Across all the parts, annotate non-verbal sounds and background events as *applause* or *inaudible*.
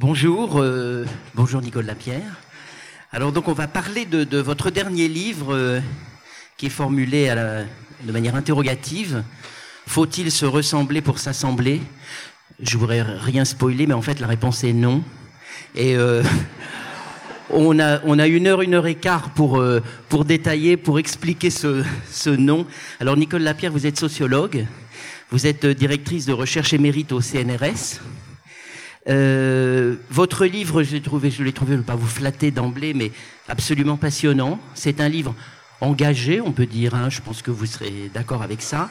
Bonjour, euh, bonjour Nicole Lapierre. Alors donc on va parler de, votre dernier livre euh, qui est formulé de manière interrogative. Faut-il se ressembler pour s'assembler? Je voudrais rien spoiler, mais en fait la réponse est non. Et euh, *laughs* on, a, une heure, une heure et quart pour, pour détailler, pour expliquer ce, ce nom. Alors Nicole Lapierre, vous êtes sociologue, vous êtes directrice de recherche émérite au CNRS. Euh, votre livre, je l'ai trouvé, je l'ai trouvé, ne vais pas vous flatter d'emblée, mais absolument passionnant. C'est un livre engagé, on peut dire. Hein, je pense que vous serez d'accord avec ça.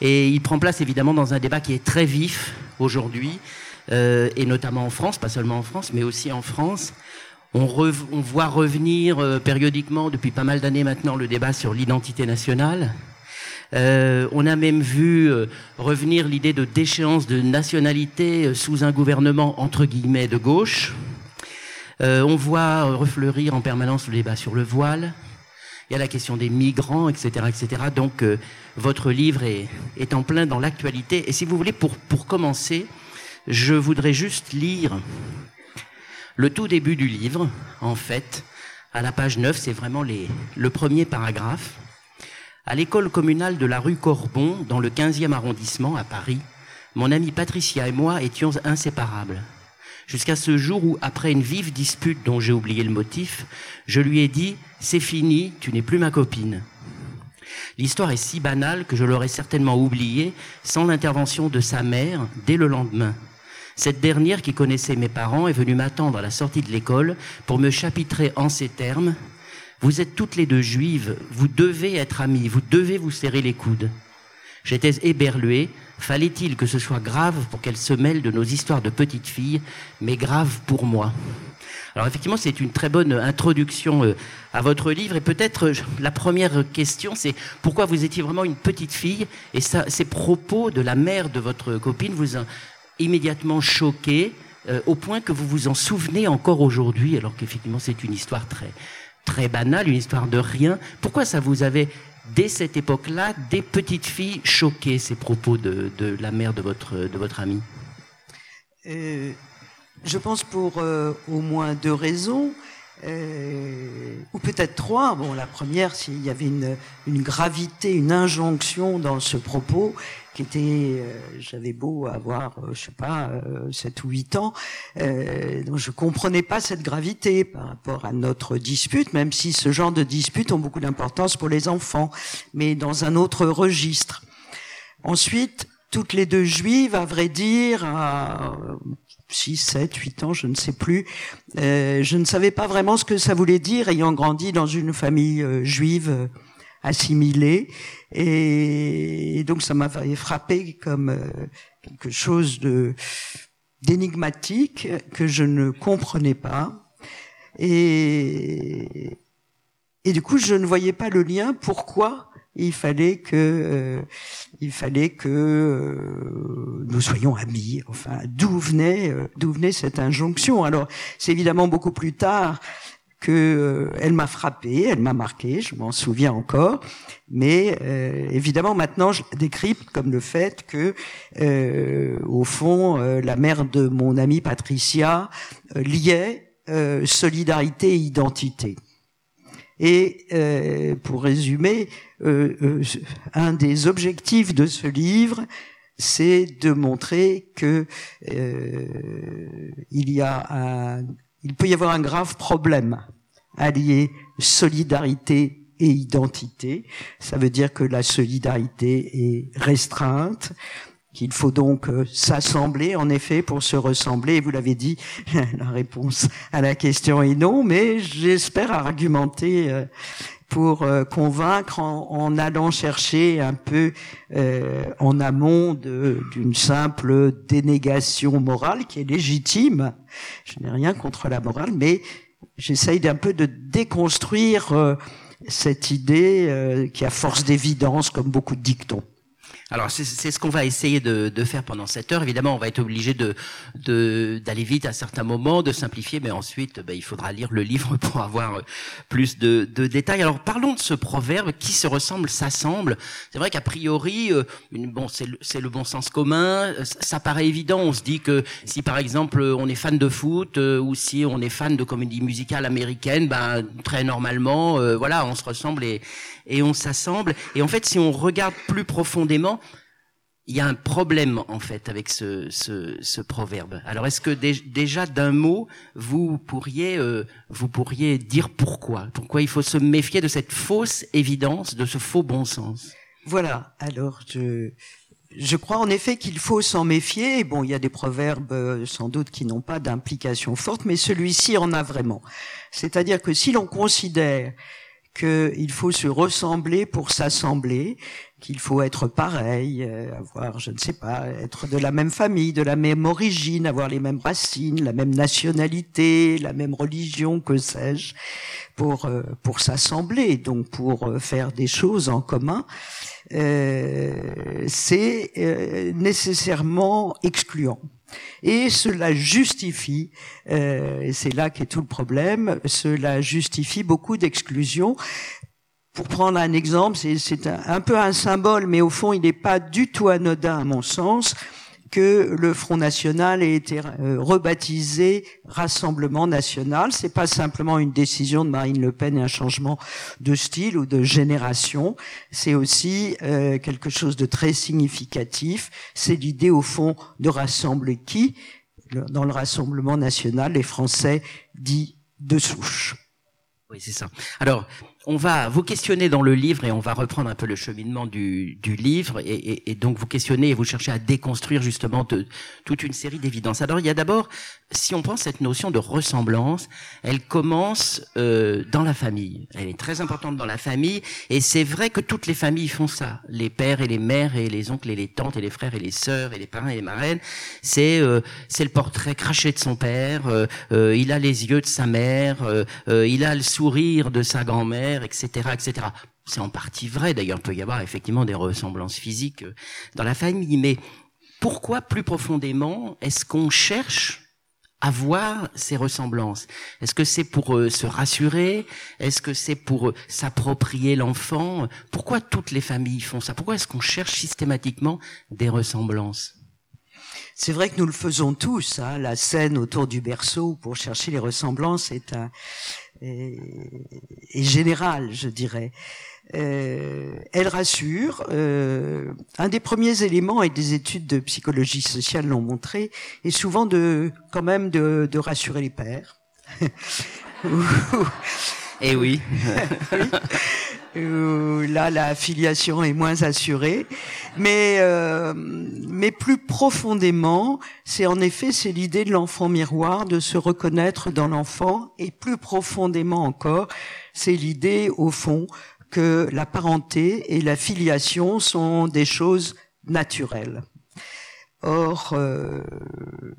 Et il prend place évidemment dans un débat qui est très vif aujourd'hui, euh, et notamment en France, pas seulement en France, mais aussi en France. On, on voit revenir euh, périodiquement, depuis pas mal d'années maintenant, le débat sur l'identité nationale. Euh, on a même vu euh, revenir l'idée de déchéance de nationalité euh, sous un gouvernement entre guillemets de gauche. on voit refleurir en permanence le débat sur le voile. Il y a la question des migrants, etc., etc. Donc, votre livre est, en plein dans l'actualité. Et si vous voulez, pour, pour commencer, je voudrais juste lire le tout début du livre, en fait, à la page 9, c'est vraiment le premier paragraphe. À l'école communale de la rue Corbon, dans le 15e arrondissement, à Paris, mon amie Patricia et moi étions inséparables. Jusqu'à ce jour où, après une vive dispute dont j'ai oublié le motif, je lui ai dit C'est fini, tu n'es plus ma copine. L'histoire est si banale que je l'aurais certainement oubliée sans l'intervention de sa mère dès le lendemain. Cette dernière, qui connaissait mes parents, est venue m'attendre à la sortie de l'école pour me chapitrer en ces termes vous êtes toutes les deux juives, vous devez être amies, vous devez vous serrer les coudes. J'étais éberlué. Fallait-il que ce soit grave pour qu'elle se mêle de nos histoires de petites filles, mais grave pour moi? Alors effectivement, c'est une très bonne introduction euh, à votre livre. Et peut-être euh, la première question, c'est pourquoi vous étiez vraiment une petite fille? Et ça, ces propos de la mère de votre copine vous ont immédiatement choqué euh, au point que vous vous en souvenez encore aujourd'hui, alors qu'effectivement c'est une histoire très très banale, une histoire de rien. Pourquoi ça vous avait, dès cette époque-là, des petites filles choquées, ces propos de, la mère de votre, de votre amie? Euh, Je pense pour euh, au moins deux raisons. Euh, ou peut-être trois. Bon, la première, s'il y avait une, une, gravité, une injonction dans ce propos, qui était, euh, j'avais beau avoir, euh, je sais pas, 7 ou 8 ans, donc je comprenais pas cette gravité par rapport à notre dispute, même si ce genre de disputes ont beaucoup d'importance pour les enfants, mais dans un autre registre. Ensuite, toutes les deux juives, à vrai dire, 6, 7, 8 ans, je ne sais plus. Euh, je ne savais pas vraiment ce que ça voulait dire, ayant grandi dans une famille euh, juive euh, assimilée. Et, donc ça m'avait frappé comme euh, quelque chose d'énigmatique que je ne comprenais pas. Et, et du coup, je ne voyais pas le lien. Pourquoi il fallait que euh, il fallait que euh, nous soyons amis. Enfin, d'où venait euh, d'où venait cette injonction Alors, c'est évidemment beaucoup plus tard que elle m'a frappé, elle m'a marqué, je m'en souviens encore. Mais évidemment, maintenant, je décrypte comme le fait que, au fond, la mère de mon amie Patricia liait solidarité et identité. Et euh, pour résumer, euh, euh, un des objectifs de ce livre, c'est de montrer que il y a un, il peut y avoir un grave problème allié solidarité et identité. Ça veut dire que la solidarité est restreinte, qu'il faut donc euh, s'assembler, en effet, pour se ressembler. Vous l'avez dit, *laughs* la réponse à la question est non, mais j'espère argumenter euh, pour euh, convaincre en, allant chercher un peu en amont d'une simple dénégation morale qui est légitime. Je n'ai rien contre la morale, mais j'essaye d'un peu de déconstruire cette idée qui a force d'évidence, comme beaucoup de dictons. Alors c'est ce qu'on va essayer de, de, faire pendant cette heure. Évidemment, on va être obligé de d'aller vite à certains moments, de simplifier, mais ensuite, ben, il faudra lire le livre *laughs* pour avoir euh, plus de, de, détails. Alors parlons de ce proverbe qui se ressemble, s'assemble. C'est vrai qu'a priori, euh, bon, c'est le, le, bon sens commun. Ça, paraît évident. On se dit que si par exemple on est fan de foot euh, ou si on est fan de comédie musicale américaine, ben très normalement, voilà, on se ressemble et, et on s'assemble. Et en fait, si on regarde plus profondément, il y a un problème en fait avec ce, ce, ce proverbe. Alors est-ce que déjà d'un mot vous pourriez euh, vous pourriez dire pourquoi? Pourquoi il faut se méfier de cette fausse évidence, de ce faux bon sens? Voilà. Alors je je crois en effet qu'il faut s'en méfier. Bon, il y a des proverbes euh, sans doute qui n'ont pas d'implication forte, mais celui-ci en a vraiment. C'est-à-dire que si l'on considère qu'il faut se ressembler pour s'assembler, qu'il faut être pareil, euh, avoir, je ne sais pas, être de la même famille, de la même origine, avoir les mêmes racines, la même nationalité, la même religion, que sais-je, pour euh, pour s'assembler, donc pour euh, faire des choses en commun, c'est nécessairement excluant. Et cela justifie, euh, c'est là qu'est tout le problème, cela justifie beaucoup d'exclusions. Pour prendre un exemple, c'est un, peu un symbole, mais au fond, il n'est pas du tout anodin à mon sens que le Front National ait été euh, rebaptisé Rassemblement National. C'est pas simplement une décision de Marine Le Pen et un changement de style ou de génération. C'est aussi euh, quelque chose de très significatif. C'est l'idée au fond de rassembler qui? Dans le Rassemblement National, les Français dits de souche. Oui, c'est ça. Alors, on va vous questionner dans le livre et on va reprendre un peu le cheminement du, livre et, donc vous questionner et vous chercher à déconstruire justement toute une série d'évidences. Alors il y a d'abord, si on prend cette notion de ressemblance, elle commence euh, dans la famille. Elle est très importante dans la famille et c'est vrai que toutes les familles font ça. Les pères et les mères et les oncles et les tantes et les frères et les sœurs et les parents et les marraines. C'est euh, c'est le portrait craché de son père. Euh, il a les yeux de sa mère. il a le sourire de sa grand-mère etc., etc. C'est en partie vrai. D'ailleurs, il peut y avoir effectivement des ressemblances physiques euh, dans la famille. Mais pourquoi, plus profondément, est-ce qu'on cherche à voir ces ressemblances? Est-ce que c'est pour euh, se rassurer? Est-ce que c'est pour euh, s'approprier l'enfant? Pourquoi toutes les familles font ça? Pourquoi est-ce qu'on cherche systématiquement des ressemblances? C'est vrai que nous le faisons tous. Hein. La scène autour du berceau pour chercher les ressemblances est un, et, générale, je dirais. Euh, elle rassure. Euh, un des premiers éléments, et des études de psychologie sociale l'ont montré, est souvent de, quand même, de, de rassurer les pères. Eh oui. *laughs* oui. Là, la filiation est moins assurée. Mais, euh, mais plus profondément, c'est en effet, c'est l'idée de l'enfant miroir, de se reconnaître dans l'enfant. Et plus profondément encore, c'est l'idée, au fond, que la parenté et la filiation sont des choses naturelles. Or, euh,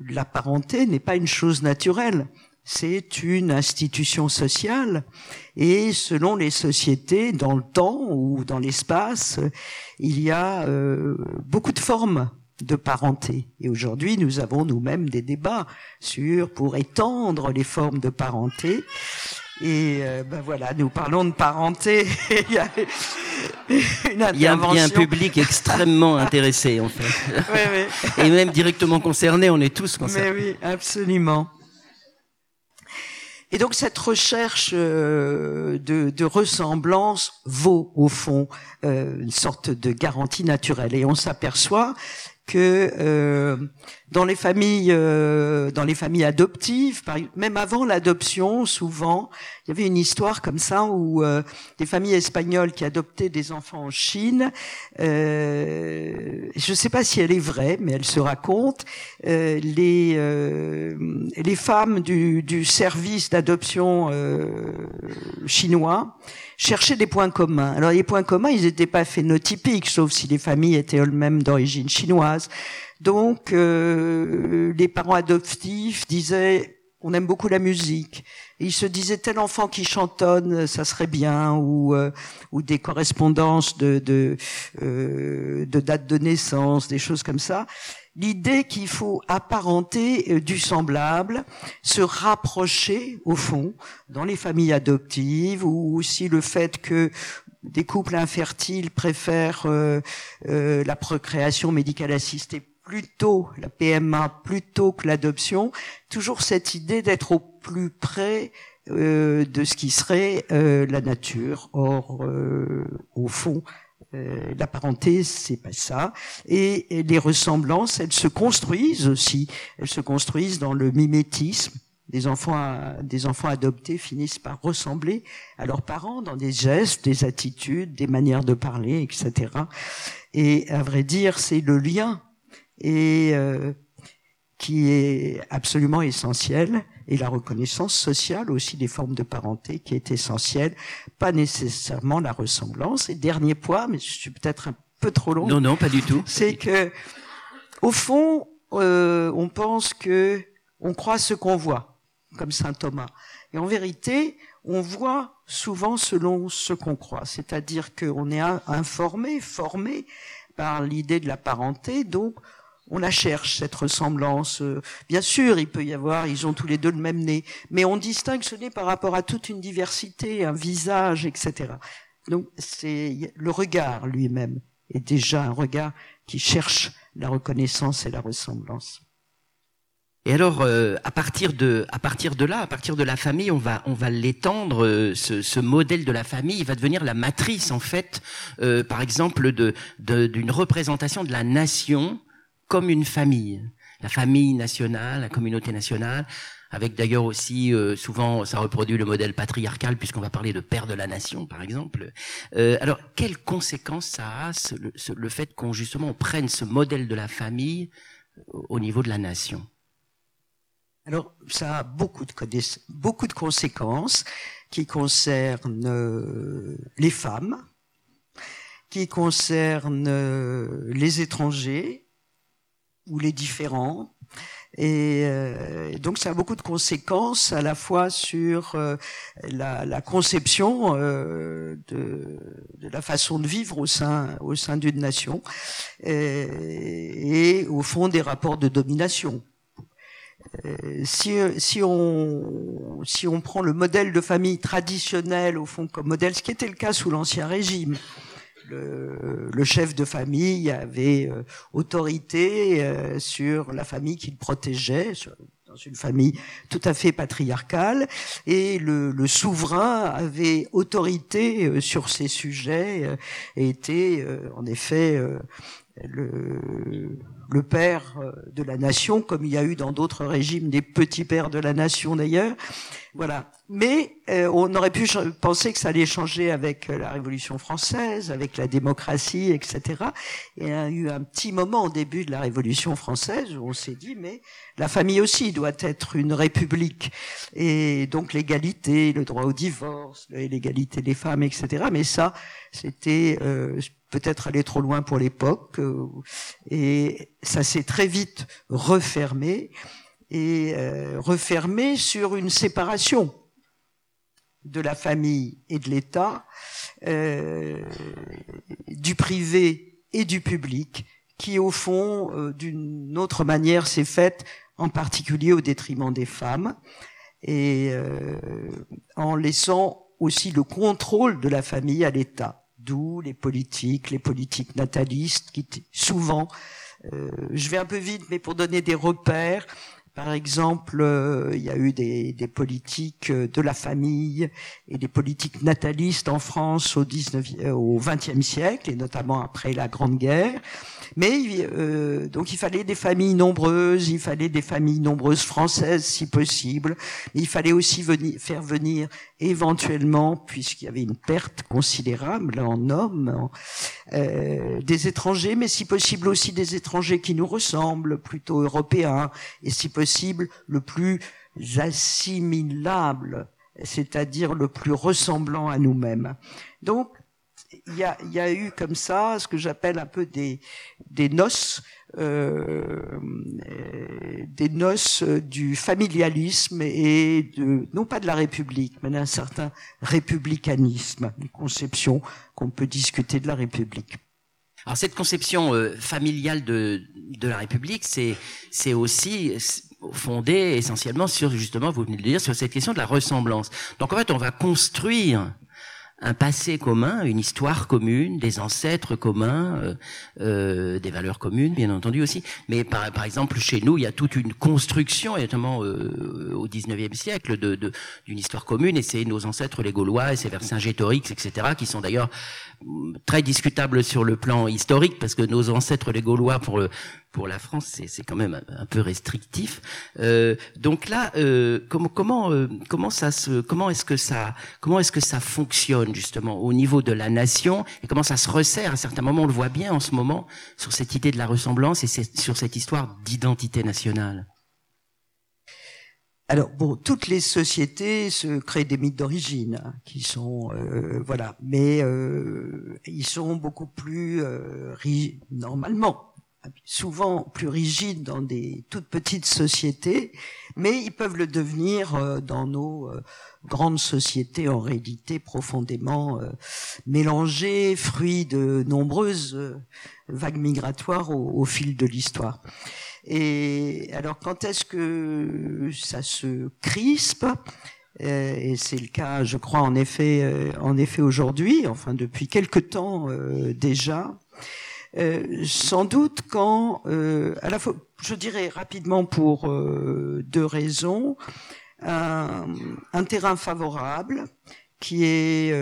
la parenté n'est pas une chose naturelle c'est une institution sociale et selon les sociétés, dans le temps ou dans l'espace, il y a euh, beaucoup de formes de parenté. Et aujourd'hui, nous avons nous-mêmes des débats sur pour étendre les formes de parenté. Et euh, ben voilà, nous parlons de parenté. *laughs* il, y a il y a un public extrêmement *laughs* intéressé, en fait. Oui, oui. Et même directement concerné, on est tous concernés. Mais oui, absolument. Et donc cette recherche euh, de, ressemblance vaut au fond euh, une sorte de garantie naturelle. Et on s'aperçoit que euh, dans les familles, euh, dans les familles adoptives, même avant l'adoption, souvent, il y avait une histoire comme ça où euh, des familles espagnoles qui adoptaient des enfants en Chine, euh, je ne sais pas si elle est vraie, mais elle se raconte, euh, les les femmes du, du service d'adoption chinois cherchaient des points communs. Alors les points communs, ils n'étaient pas phénotypiques, sauf si les familles étaient elles-mêmes d'origine chinoise. Donc, euh, les parents adoptifs disaient on aime beaucoup la musique. Et il se disait tel enfant qui chantonne, ça serait bien, ou euh, des correspondances de de, euh, de date de naissance, des choses comme ça. L'idée qu'il faut apparenter du semblable, se rapprocher au fond dans les familles adoptives, ou aussi le fait que des couples infertiles préfèrent la procréation médicale assistée plutôt la PMA plutôt que l'adoption, toujours cette idée d'être au plus près euh, de ce qui serait euh, la nature. Or, euh, au fond, la parenté, c'est pas ça. Et, les ressemblances, elles se construisent aussi. Elles se construisent dans le mimétisme. Des enfants, des enfants adoptés finissent par ressembler à leurs parents dans des gestes, des attitudes, des manières de parler, etc. Et à vrai dire, c'est le lien et euh, qui est absolument essentiel, et la reconnaissance sociale aussi des formes de parenté qui est essentielle, pas nécessairement la ressemblance. Et dernier point, mais je suis peut-être un peu trop long. Non, non, pas du tout. C'est que, au fond, euh, on pense que on croit ce qu'on voit, comme saint Thomas. Et en vérité, on voit souvent selon ce qu'on croit, c'est-à-dire qu'on est informé, formé par l'idée de la parenté, donc on la cherche, cette ressemblance. Euh, bien sûr, il peut y avoir, ils ont tous les deux le même nez, mais on distingue ce nez par rapport à toute une diversité, un visage, etc. Donc, c'est le regard lui-même est déjà un regard qui cherche la reconnaissance et la ressemblance. Et alors, euh, à partir de, à partir de là, à partir de la famille, on va, on va l'étendre. Euh, ce, modèle de la famille, il va devenir la matrice, en fait, par exemple, de, d'une représentation de la nation comme une famille, la famille nationale, la communauté nationale, avec d'ailleurs aussi euh, souvent ça reproduit le modèle patriarcal puisqu'on va parler de père de la nation par exemple. Euh, alors quelles conséquences ça a le, fait qu'on justement prenne ce modèle de la famille au niveau de la nation? Alors ça a beaucoup de beaucoup de conséquences qui concernent euh, les femmes, qui concernent les étrangers, ou les différents. Et euh, donc ça a beaucoup de conséquences à la fois sur euh, la, conception euh, de, de, la façon de vivre au sein au sein d'une nation et, et, au fond des rapports de domination. Si, si, on, si on prend le modèle de famille traditionnel au fond comme modèle, ce qui était le cas sous l'Ancien Régime, le, chef de famille avait euh, autorité euh, sur la famille qu'il protégeait, dans une famille tout à fait patriarcale, et le, souverain avait autorité euh, sur ces sujets et était en effet le, père de la nation, comme il y a eu dans d'autres régimes des petits pères de la nation d'ailleurs. Voilà. Mais euh, on aurait pu penser que ça allait changer avec euh, la Révolution française, avec la démocratie, etc. Et il y a eu un petit moment au début de la Révolution française où on s'est dit, mais la famille aussi doit être une république. Et donc l'égalité, le droit au divorce, l'égalité des femmes, etc. Mais ça, c'était euh, peut-être aller trop loin pour l'époque. et ça s'est très vite refermé et euh, refermé sur une séparation de la famille et de l'État, euh, du privé et du public, qui au fond, euh, d'une autre manière, s'est faite en particulier au détriment des femmes, et en laissant aussi le contrôle de la famille à l'État, d'où les politiques, les politiques natalistes, qui souvent, je vais un peu vite, mais pour donner des repères, par exemple, euh, il y a eu des, des, politiques euh, de la famille et des politiques natalistes en France au 19 euh, au 20e siècle et notamment après la Grande Guerre. Mais euh, donc il fallait des familles nombreuses, il fallait des familles nombreuses françaises si possible. Il fallait aussi venir, faire venir éventuellement, puisqu'il y avait une perte considérable en hommes, euh, des étrangers, mais si possible aussi des étrangers qui nous ressemblent, plutôt européens, et si possible le plus assimilable, c'est-à-dire le plus ressemblant à nous-mêmes. Donc il y a, eu comme ça ce que j'appelle un peu des, des noces, euh, des noces du familialisme et de, non pas de la République, mais d'un certain républicanisme, une conception qu'on peut discuter de la République. Alors cette conception euh, familiale de, de la République, c'est aussi fondé essentiellement sur justement, vous venez de le dire, sur cette question de la ressemblance. Donc en fait, on va construire un passé commun, une histoire commune, des ancêtres communs, euh, euh, des valeurs communes, bien entendu aussi. Mais par, par, exemple, chez nous, il y a toute une construction, notamment euh, au XIXe siècle, d'une de, d'une histoire commune. Et c'est nos ancêtres, les Gaulois, et c'est Vercingétorix, etc., qui sont d'ailleurs très discutables sur le plan historique, parce que nos ancêtres, les Gaulois, pour pour la France, c'est quand même un, peu restrictif. Euh, donc là, euh, comment comment euh, comment ça se comment est-ce que ça comment est-ce que ça fonctionne justement au niveau de la nation et comment ça se resserre à certains moments? On le voit bien en ce moment sur cette idée de la ressemblance et sur cette histoire d'identité nationale. Alors bon, toutes les sociétés se créent des mythes d'origine hein, qui sont euh, voilà, mais euh, ils sont beaucoup plus euh, normalement souvent plus rigides dans des toutes petites sociétés, mais ils peuvent le devenir euh, dans nos euh, grandes sociétés en réalité profondément euh, mélangées, fruits de nombreuses vagues migratoires au, fil de l'histoire. Et alors quand est-ce que ça se crispe? Et c'est le cas, je crois, en effet, en effet aujourd'hui, enfin depuis quelque temps déjà. Euh, sans doute quand, euh, à la fois, je dirais rapidement pour euh, deux raisons, un, un, terrain favorable qui est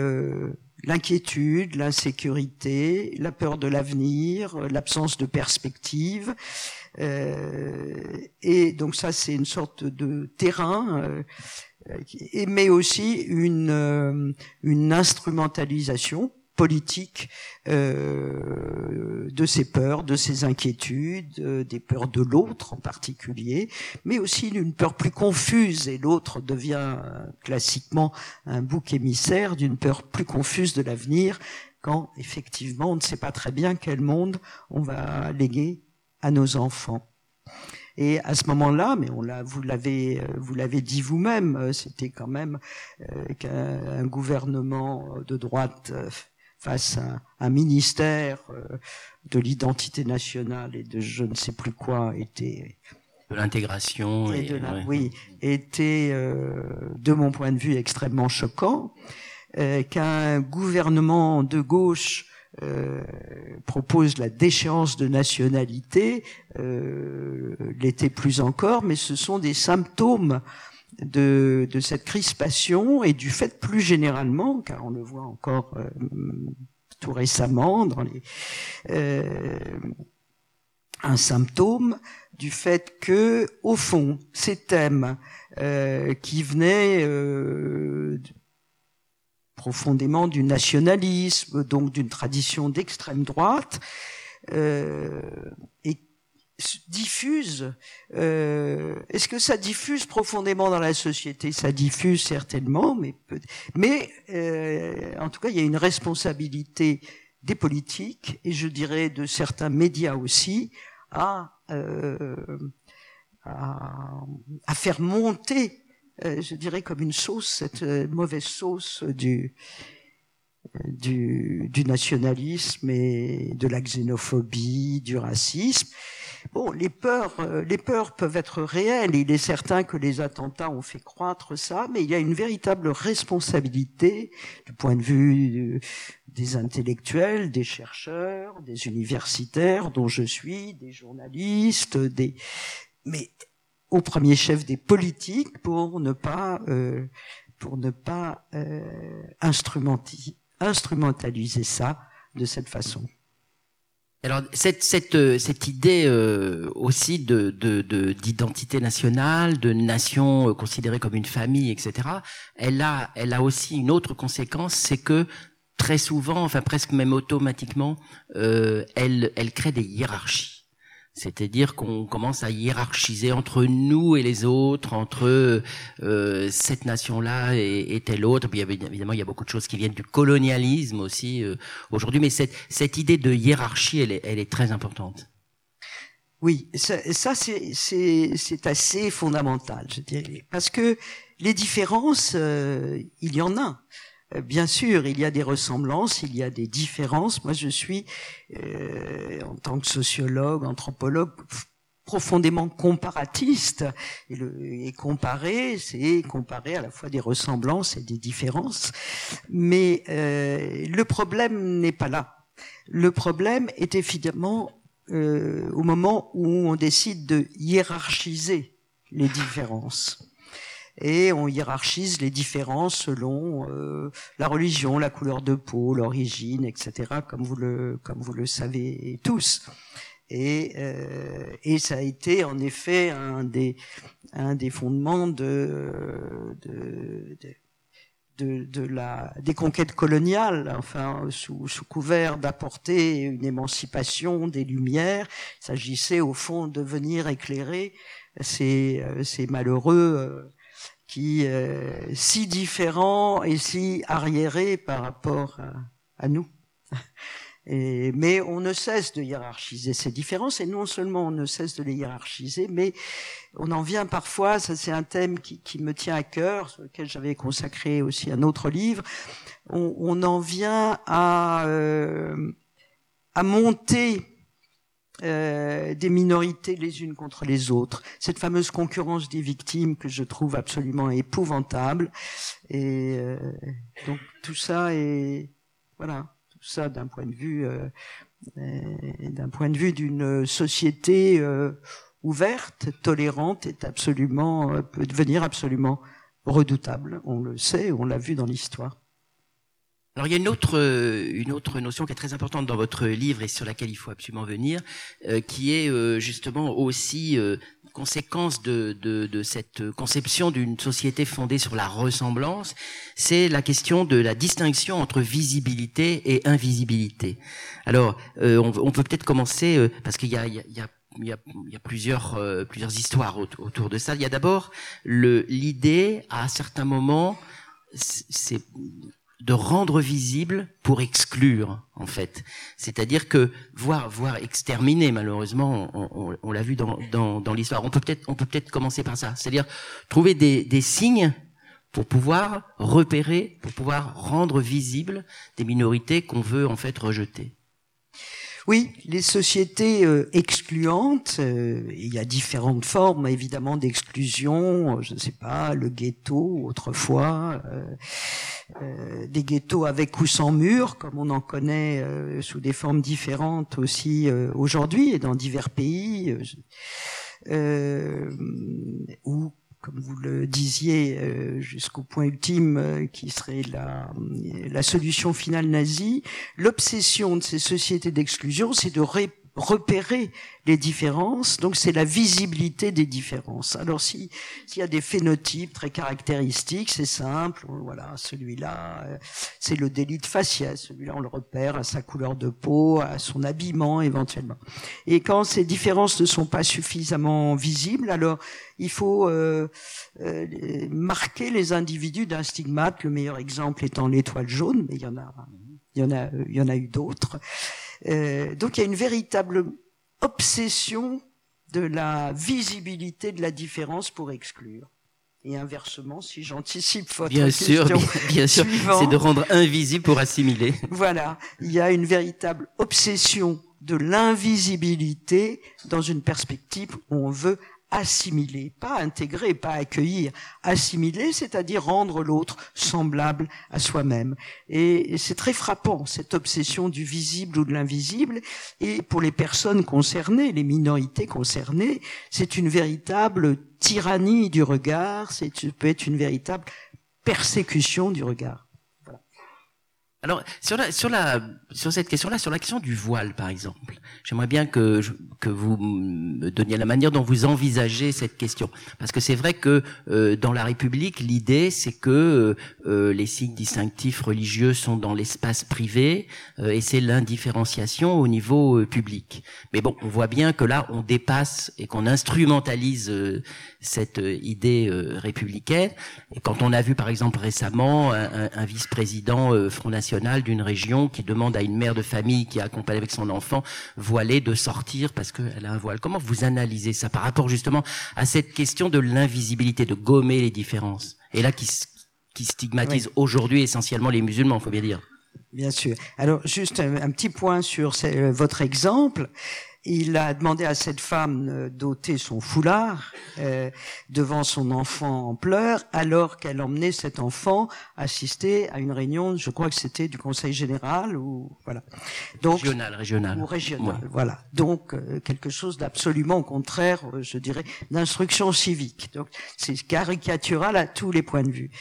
l'inquiétude, l'insécurité, la peur de l'avenir, l'absence de perspective. et donc ça, c'est une sorte de terrain mais aussi une, une instrumentalisation politique euh, de ses peurs, de ses inquiétudes, euh, des peurs de l'autre en particulier, mais aussi d'une peur plus confuse, et l'autre devient euh, classiquement un bouc émissaire d'une peur plus confuse de l'avenir, quand effectivement on ne sait pas très bien quel monde on va léguer à nos enfants. Et à ce moment-là, mais on l'a, vous l'avez, vous l'avez dit vous-même, c'était quand même qu'un gouvernement de droite face à un ministère euh, de l'identité nationale et de je ne sais plus quoi était de l'intégration et, de oui était euh, de mon point de vue extrêmement choquant euh, qu'un gouvernement de gauche propose la déchéance de nationalité l'était plus encore mais ce sont des symptômes de, cette crispation et du fait plus généralement, car on le voit encore euh, tout récemment dans les, euh, un symptôme du fait que, au fond, ces thèmes euh, qui venaient profondément du nationalisme, donc d'une tradition d'extrême droite, diffuse. Euh, Est-ce que ça diffuse profondément dans la société? Ça diffuse certainement, mais mais euh, en tout cas, il y a une responsabilité des politiques et je dirais de certains médias aussi à euh, à, à, faire monter, euh, je dirais comme une sauce, cette euh, mauvaise sauce du du, du nationalisme et de la xénophobie, du racisme. Bon, les peurs, euh, les peurs peuvent être réelles. Il est certain que les attentats ont fait croître ça, mais il y a une véritable responsabilité du point de vue euh, des intellectuels, des chercheurs, des universitaires, dont je suis, des journalistes, des, mais au premier chef des politiques pour ne pas, euh, pour ne pas instrumentaliser ça de cette façon. Alors cette, cette, euh, cette idée euh, aussi de, d'identité nationale, de nation euh, considérée comme une famille, etc. Elle a, elle a aussi une autre conséquence, c'est que très souvent, enfin presque même automatiquement, elle, elle crée des hiérarchies. C'est-à-dire qu'on commence à hiérarchiser entre nous et les autres, entre euh, cette nation-là et, telle autre. Puis, évidemment, il y a beaucoup de choses qui viennent du colonialisme aussi euh, aujourd'hui, mais cette, cette idée de hiérarchie, elle est, elle est très importante. Oui, ça, ça c'est assez fondamental, je dirais, parce que les différences, euh, il y en a. Euh, bien sûr, il y a des ressemblances, il y a des différences. Moi, je suis, euh, en tant que sociologue, anthropologue, profondément comparatiste. Et, comparer, c'est comparer à la fois des ressemblances et des différences. Mais euh, le problème n'est pas là. Le problème est évidemment euh, au moment où on décide de hiérarchiser les différences et on hiérarchise les différences selon euh, la religion, la couleur de peau, l'origine, etc. Comme vous le comme vous le savez tous. Et, euh, et ça a été en effet un des un des fondements de de, de, de la des conquêtes coloniales, enfin sous, sous couvert d'apporter une émancipation des lumières, il s'agissait au fond de venir éclairer ces, euh, ces malheureux qui est euh, si différent et si arriéré par rapport à, nous. *laughs* Mais on ne cesse de hiérarchiser ces différences, et non seulement on ne cesse de les hiérarchiser, mais on en vient parfois, ça c'est un thème qui, qui, me tient à cœur, sur lequel j'avais consacré aussi un autre livre, on, on en vient à, euh, à monter euh, des minorités les unes contre les autres. Cette fameuse concurrence des victimes que je trouve absolument épouvantable. Et euh, donc tout ça est voilà, tout ça d'un point de vue euh, d'un point de vue d'une société ouverte, tolérante, est absolument peut devenir absolument redoutable. On le sait, on l'a vu dans l'histoire. Alors il y a une autre, euh, une autre notion qui est très importante dans votre livre et sur laquelle il faut absolument venir, euh, qui est euh, justement aussi conséquence de, de, de, cette conception d'une société fondée sur la ressemblance, c'est la question de la distinction entre visibilité et invisibilité. Alors on, on, peut peut-être commencer parce qu'il y a, il y a, il y a il y a, plusieurs plusieurs histoires autour de ça. Il y a d'abord l'idée à certains moments c'est de rendre visible pour exclure en fait. C'est-à-dire que voir voir exterminer malheureusement, on, l'a vu dans, dans, dans l'histoire. On peut peut-être on peut peut-être commencer par ça, c'est-à-dire trouver des, des signes pour pouvoir repérer, pour pouvoir rendre visible des minorités qu'on veut en fait rejeter. Oui, les sociétés euh, excluantes, euh, il y a différentes formes évidemment d'exclusion, je ne sais pas, le ghetto autrefois, euh, des ghettos avec ou sans mur, comme on en connaît sous des formes différentes aussi aujourd'hui et dans divers pays, comme vous le disiez, euh, jusqu'au point ultime euh, qui serait la, la solution finale nazie, l'obsession de ces sociétés d'exclusion, c'est de ré repérer les différences. Donc c'est la visibilité des différences. Alors si s'il y a des phénotypes très caractéristiques, c'est simple. Voilà, celui-là, euh, c'est le délit de faciès. Celui-là, on le repère à sa couleur de peau, à son habillement éventuellement. Et quand ces différences ne sont pas suffisamment visibles, alors il faut euh, euh, marquer les individus d'un stigmate. Le meilleur exemple étant l'étoile jaune, mais il y en a, il y en a, il y en a eu d'autres. Euh, donc il y a une véritable obsession de la visibilité de la différence pour exclure. Et inversement, si j'anticipe votre bien question, sûr, bien, sûr, c'est de rendre invisible pour assimiler. Voilà, il y a une véritable obsession de l'invisibilité dans une perspective où on veut assimiler, pas intégrer, pas accueillir, assimiler, c'est-à-dire rendre l'autre semblable à soi-même. Et c'est très frappant, cette obsession du visible ou de l'invisible. Et pour les personnes concernées, les minorités concernées, c'est une véritable tyrannie du regard, c'est peut être une véritable persécution du regard. Alors sur la, sur la sur cette question-là, sur la question du voile par exemple, j'aimerais bien que que vous me donniez la manière dont vous envisagez cette question, parce que c'est vrai que euh, dans la République, l'idée c'est que euh, les signes distinctifs religieux sont dans l'espace privé euh, et c'est l'indifférenciation au niveau public. Mais bon, on voit bien que là, on dépasse et qu'on instrumentalise cette idée républicaine. Et quand on a vu par exemple récemment un, un vice-président Front National d'une région qui demande à une mère de famille qui accompagne avec son enfant voilé de sortir parce qu'elle a un voile. Comment vous analysez ça par rapport justement à cette question de l'invisibilité, de gommer les différences Et là, qui, qui stigmatise aujourd'hui essentiellement les musulmans, il faut bien dire. Bien sûr. Alors, juste un, petit point sur euh, votre exemple il a demandé à cette femme d'ôter son foulard euh, devant son enfant en pleurs, alors qu'elle emmenait cet enfant assister à une réunion, je crois que c'était du Conseil général ou voilà. Donc régional, régional. Ou régional, voilà. Donc euh, quelque chose d'absolument au contraire, euh, je dirais, d'instruction civique. Donc c'est caricatural à tous les points de vue.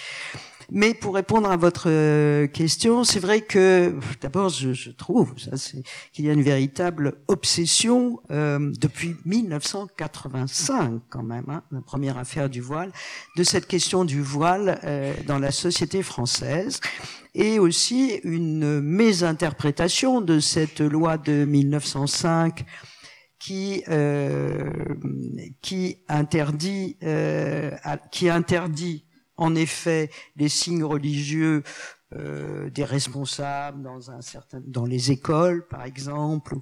Mais pour répondre à votre euh, question, c'est vrai que d'abord, je, je, trouve qu'il y a une véritable obsession euh, depuis 1985 quand même, hein, la première affaire du voile, de cette question du voile euh, dans la société française et aussi une mésinterprétation de cette loi de 1905 qui euh, qui interdit euh, qui interdit en effet les signes religieux euh, des responsables dans un certain dans les écoles par exemple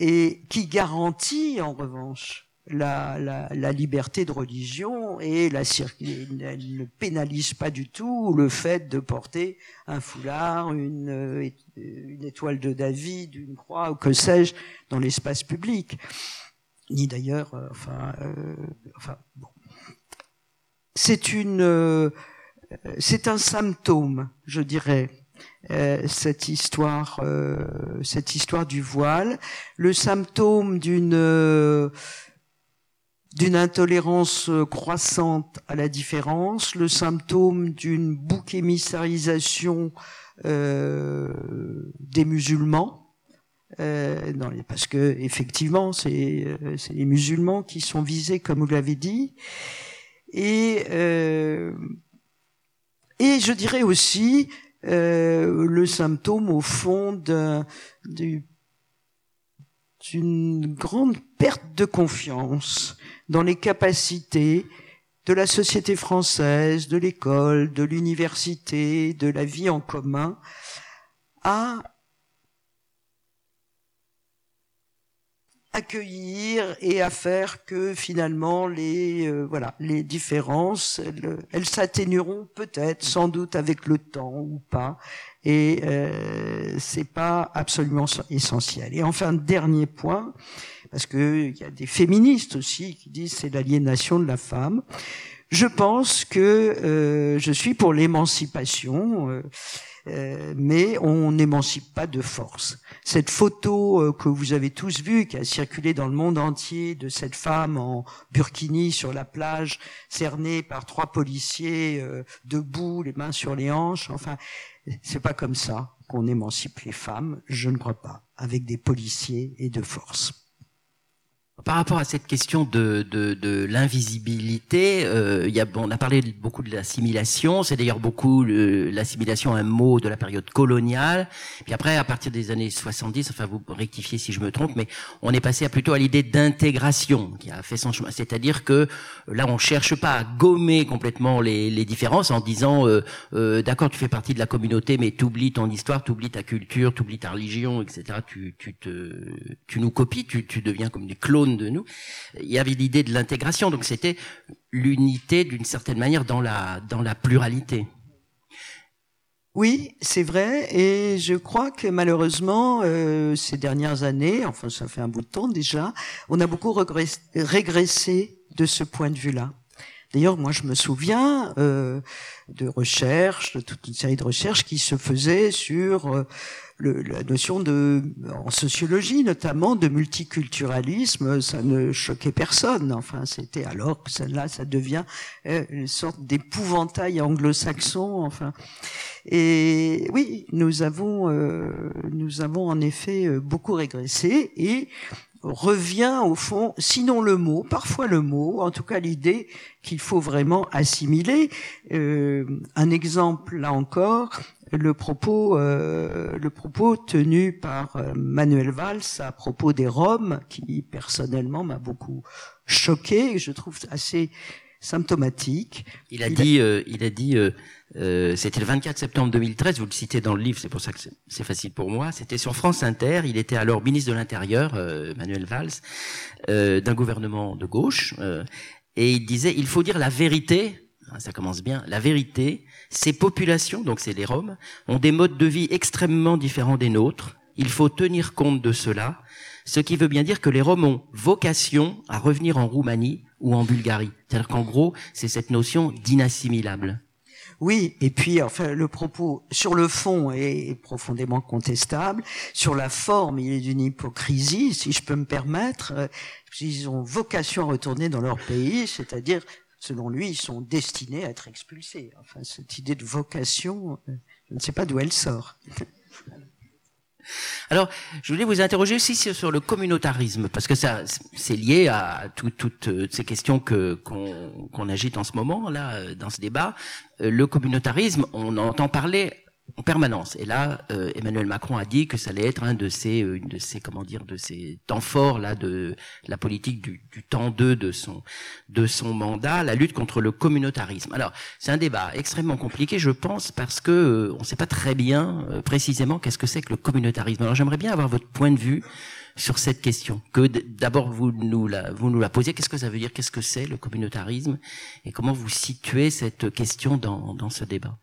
et qui garantit en revanche la, la, la liberté de religion et la elle ne pénalise pas du tout le fait de porter un foulard, une, une étoile de David, une croix ou que sais-je dans l'espace public, ni d'ailleurs, euh, enfin, euh, enfin bon euh, c'est un symptôme, je dirais, euh, cette histoire, euh, cette histoire du voile, le symptôme d'une d'une intolérance croissante à la différence, le symptôme d'une bouc émissarisation des musulmans, parce que effectivement, c'est les musulmans qui sont visés, comme vous l'avez dit, et, euh, et je dirais aussi euh, le symptôme au fond d'une grande perte de confiance dans les capacités de la société française, de l'école, de l'université, de la vie en commun, à accueillir et à faire que finalement les euh, voilà les différences elles, s'atténueront peut-être sans doute avec le temps ou pas. Et euh, c'est pas absolument essentiel. Et enfin dernier point parce que il y a des féministes aussi qui disent c'est l'aliénation de la femme. Je pense que euh, je suis pour l'émancipation euh, mais on n'émancipe pas de force. Cette photo euh, que vous avez tous vue, qui a circulé dans le monde entier, de cette femme en burkini sur la plage, cernée par trois policiers euh, debout, les mains sur les hanches, enfin, c'est pas comme ça qu'on émancipe les femmes, je ne crois pas, avec des policiers et de force. Par rapport à cette question de, de, de l'invisibilité, euh, y a, on a parlé beaucoup de l'assimilation. C'est d'ailleurs beaucoup l'assimilation, un mot de la période coloniale. Puis après, à partir des années 70, enfin vous rectifiez si je me trompe, mais on est passé à plutôt à l'idée d'intégration qui a fait son chemin. C'est-à-dire que là, on cherche pas à gommer complètement les, les différences en disant, euh, euh, d'accord, tu fais partie de la communauté, mais tu oublies ton histoire, tu oublies ta culture, tu oublies ta religion, etc. Tu, tu, te, tu nous copies, tu, tu deviens comme des clones de nous, il y avait l'idée de l'intégration, donc c'était l'unité d'une certaine manière dans la, dans la pluralité. Oui, c'est vrai, et je crois que malheureusement, euh, ces dernières années, enfin ça fait un bout de temps déjà, on a beaucoup régressé de ce point de vue-là. D'ailleurs, moi, je me souviens euh, de recherches, de toute une série de recherches qui se faisaient sur euh, la notion de, en sociologie notamment, de multiculturalisme. Ça ne choquait personne. Enfin, c'était alors que ça, là, ça devient euh, une sorte d'épouvantail anglo-saxon. Enfin, et oui, nous avons, nous avons en effet beaucoup régressé et revient au fond, sinon le mot, parfois le mot, en tout cas l'idée qu'il faut vraiment assimiler. Euh, un exemple là encore, le propos, euh, le propos tenu par euh, Manuel Valls à propos des Roms, qui personnellement m'a beaucoup choqué, je trouve assez symptomatique. Il a dit, il a dit euh, c'était le 24 septembre 2013, vous le citez dans le livre, c'est pour ça que c'est facile pour moi. C'était sur France Inter, il était alors ministre de l'Intérieur, euh, Manuel Valls, euh, d'un gouvernement de gauche, et il disait, il faut dire la vérité, hein, ça commence bien, la vérité, ces populations, donc c'est les Roms, ont des modes de vie extrêmement différents des nôtres, il faut tenir compte de cela, ce qui veut bien dire que les Roms ont vocation à revenir en Roumanie ou en Bulgarie. C'est-à-dire qu'en gros, c'est cette notion d'inassimilable. Oui, et puis enfin le propos sur le fond est profondément contestable, sur la forme il est d'une hypocrisie, si je peux me permettre. Euh, ils ont vocation à retourner dans leur pays, c'est-à-dire selon lui ils sont destinés à être expulsés. Enfin cette idée de vocation, euh, je ne sais pas d'où elle sort. *laughs* Alors, je voulais vous interroger aussi sur le communautarisme, parce que ça, c'est lié à toutes euh, ces questions que qu'on agite en ce moment là euh, dans ce débat. Le communautarisme, on entend parler en permanence. Et là, euh, Emmanuel Macron a dit que ça allait être un de ces, euh, une de ces, comment dire, de ces temps forts là de la politique du, du temps 2 de son, de son mandat, la lutte contre le communautarisme. Alors, c'est un débat extrêmement compliqué, je pense, parce que euh, on ne sait pas très bien précisément qu'est-ce que c'est que le communautarisme. Alors, j'aimerais bien avoir votre point de vue sur cette question. Que d'abord vous nous la, vous nous la posiez. Qu'est-ce que ça veut dire? Qu'est-ce que c'est le communautarisme? Et comment vous situez cette question dans, dans ce débat?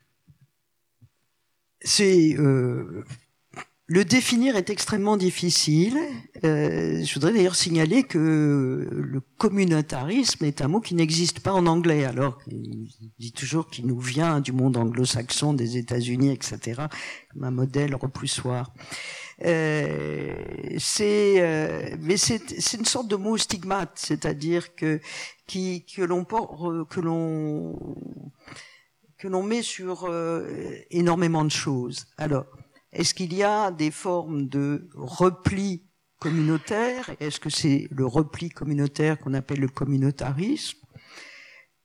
C'est euh, le définir est extrêmement difficile. Euh, je voudrais d'ailleurs signaler que le communautarisme est un mot qui n'existe pas en anglais, alors qu'il dit toujours qu'il nous vient du monde anglo-saxon, des États-Unis, etc., comme un modèle repoussoir. Euh, c'est, euh, mais c'est, une sorte de mot stigmate, c'est-à-dire que qui que l'on que l'on que l'on met sur euh, énormément de choses. Alors, est-ce qu'il y a des formes de repli communautaire? Est-ce que c'est le repli communautaire qu'on appelle le communautarisme?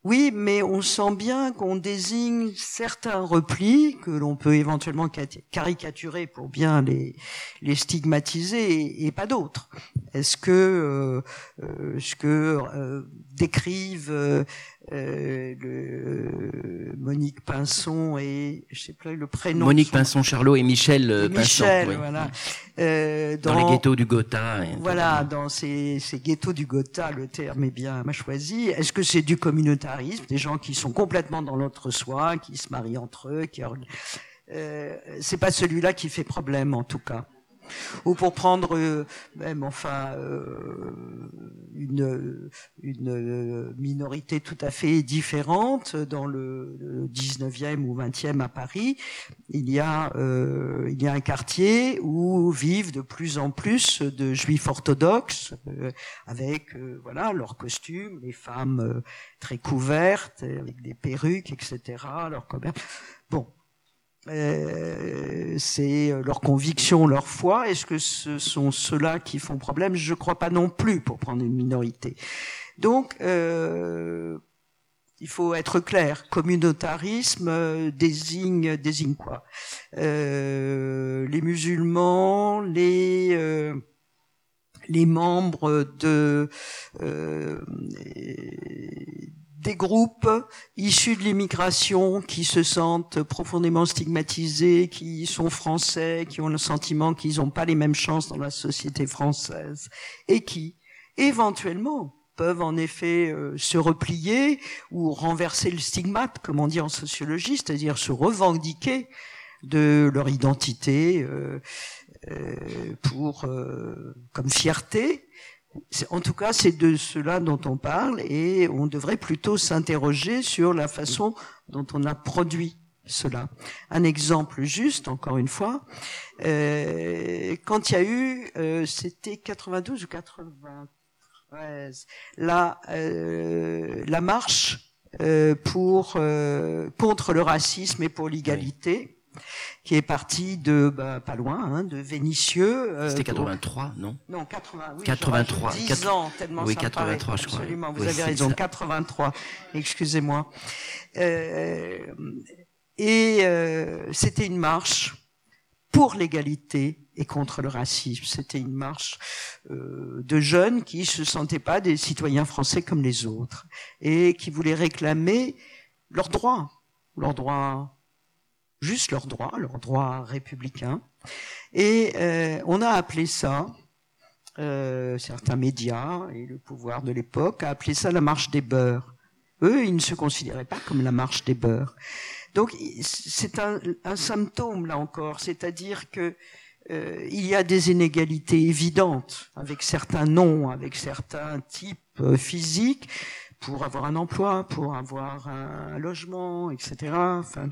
Oui, mais on sent bien qu'on désigne certains replis que l'on peut éventuellement caricaturer pour bien les, les stigmatiser et, pas d'autres. Est-ce que euh, euh ce que euh, décrivent euh, le, Monique Pinson et je sais plus le prénom. Monique Pinson Charlot et Michel, et Michel voilà. dans, dans, les ghettos du Gotha. Voilà, dans ces, ces ghettos du Gotha, le terme est bien choisi. Est-ce que c'est du communautaire des gens qui sont complètement dans l'autre soi, qui se marient entre eux, qui euh, c'est pas celui-là qui fait problème en tout cas. Ou pour prendre euh, même enfin euh, une, une minorité tout à fait différente dans le, 19e ou 20e à Paris, il y a euh, il y a un quartier où vivent de plus en plus de juifs orthodoxes avec voilà leurs costumes, les femmes très couvertes avec des perruques etc. Quand bon euh, c'est euh, leur conviction, leur foi. Est-ce que ce sont ceux-là qui font problème? Je ne crois pas non plus, pour prendre une minorité. Donc, euh, il faut être clair. Communautarisme désigne désigne quoi? Les musulmans, les les membres de des groupes issus de l'immigration qui se sentent profondément stigmatisés, qui sont français, qui ont le sentiment qu'ils n'ont pas les mêmes chances dans la société française et qui, éventuellement, peuvent en effet euh, se replier ou renverser le stigmate, comme on dit en sociologie, c'est-à-dire se revendiquer de leur identité euh, euh, pour comme fierté en tout cas, c'est de cela dont on parle et on devrait plutôt s'interroger sur la façon dont on a produit cela. Un exemple juste, encore une fois, euh, quand il y a eu, euh, c'était 92 ou 93, la, euh, la marche euh, euh, contre le racisme et pour l'égalité qui est parti de bah, pas loin, hein, de Vénitieux. Euh, C'était 83, non? Non, 80, oui, 83. 10 ans, tellement oui, ça 83, je crois. Absolument, vous oui, avez raison, ça. 83. Excusez-moi. Euh, et euh, c'était une marche pour l'égalité et contre le racisme. C'était une marche euh, de jeunes qui se sentaient pas des citoyens français comme les autres et qui voulaient réclamer leurs droits, leurs droits juste leurs droits, leurs droits républicains. Et euh, on a appelé ça, euh, certains médias et le pouvoir de l'époque a appelé ça la marche des beurs. Eux, ils ne se considéraient pas comme la marche des beurs. Donc c'est un, un, symptôme là encore, c'est-à-dire que euh, il y a des inégalités évidentes avec certains noms, avec certains types physiques pour avoir un emploi, pour avoir un logement, etc. Enfin,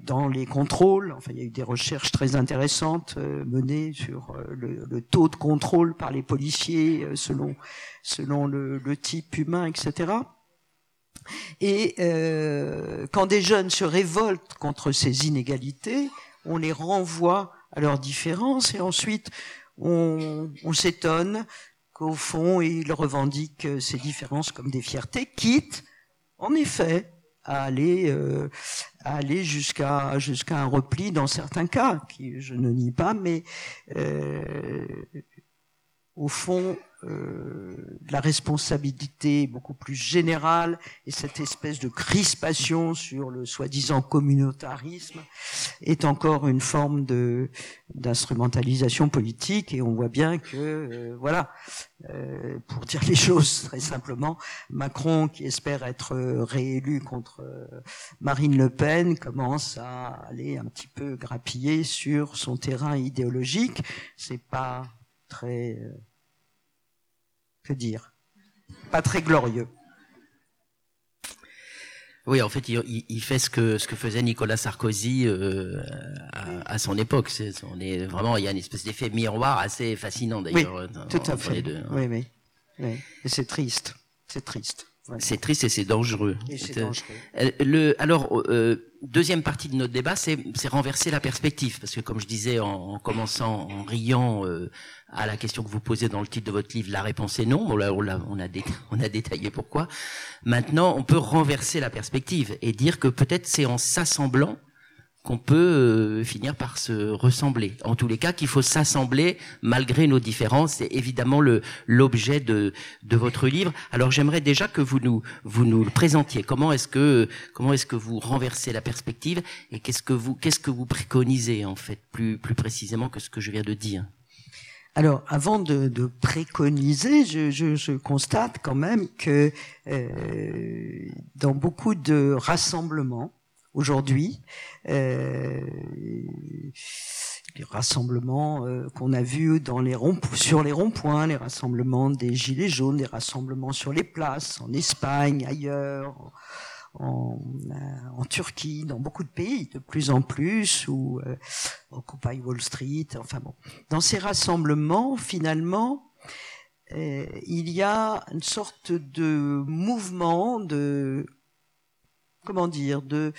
dans les contrôles, enfin, il y a eu des recherches très intéressantes euh, menées sur euh, le, le, taux de contrôle par les policiers euh, selon selon le, le, type humain, etc. Et euh, quand des jeunes se révoltent contre ces inégalités, on les renvoie à leurs différences et ensuite on, on s'étonne qu'au fond, ils revendiquent ces différences comme des fiertés, quitte, en effet, à aller, euh, à aller jusqu'à jusqu'à un repli dans certains cas, qui je ne nie pas, mais euh, au fond, euh, la responsabilité beaucoup plus générale et cette espèce de crispation sur le soi-disant communautarisme est encore une forme de d'instrumentalisation politique et on voit bien que euh, voilà euh, pour dire les *laughs* choses très simplement Macron qui espère être réélu contre Marine Le Pen commence à aller un petit peu grappiller sur son terrain idéologique. C'est pas très que dire Pas très glorieux. Oui, en fait, il, il, fait ce que ce que faisait Nicolas Sarkozy euh, à, à, son époque. C'est, on est vraiment, il y a une espèce d'effet miroir assez fascinant d'ailleurs. Oui, tout à fait. Les deux. Oui, oui, oui. Et c'est triste. C'est triste. C'est triste et c'est dangereux. Et c'est dangereux. Le, alors, euh, deuxième partie de notre débat, c'est renverser la perspective, parce que comme je disais en, en commençant, en riant euh, à la question que vous posez dans le titre de votre livre, la réponse est non. On a, on a, on a, dé, *laughs* on a détaillé pourquoi. Maintenant, on peut renverser la perspective et dire que peut-être c'est en s'assemblant qu'on peut euh, finir par se ressembler. En tous les cas, qu'il faut s'assembler malgré nos différences. C'est évidemment le l'objet de de votre livre. Alors j'aimerais déjà que vous nous vous nous le présentiez. Comment est-ce que comment est-ce que vous renversez la perspective et qu'est-ce que vous qu'est-ce que vous préconisez en fait plus plus précisément que ce que je viens de dire? Alors, avant de, de préconiser, je, je, je, constate quand même que euh, dans beaucoup de rassemblements, aujourd'hui. Euh, les rassemblements euh, qu'on a vus dans les ronds, sur les ronds-points, les rassemblements des gilets jaunes, les rassemblements sur les places, en Espagne, ailleurs, en, Turquie, dans beaucoup de pays, de plus en plus, ou euh, Occupy Wall Street, enfin bon. Dans ces rassemblements, finalement, euh, il y a une sorte de mouvement de comment dire de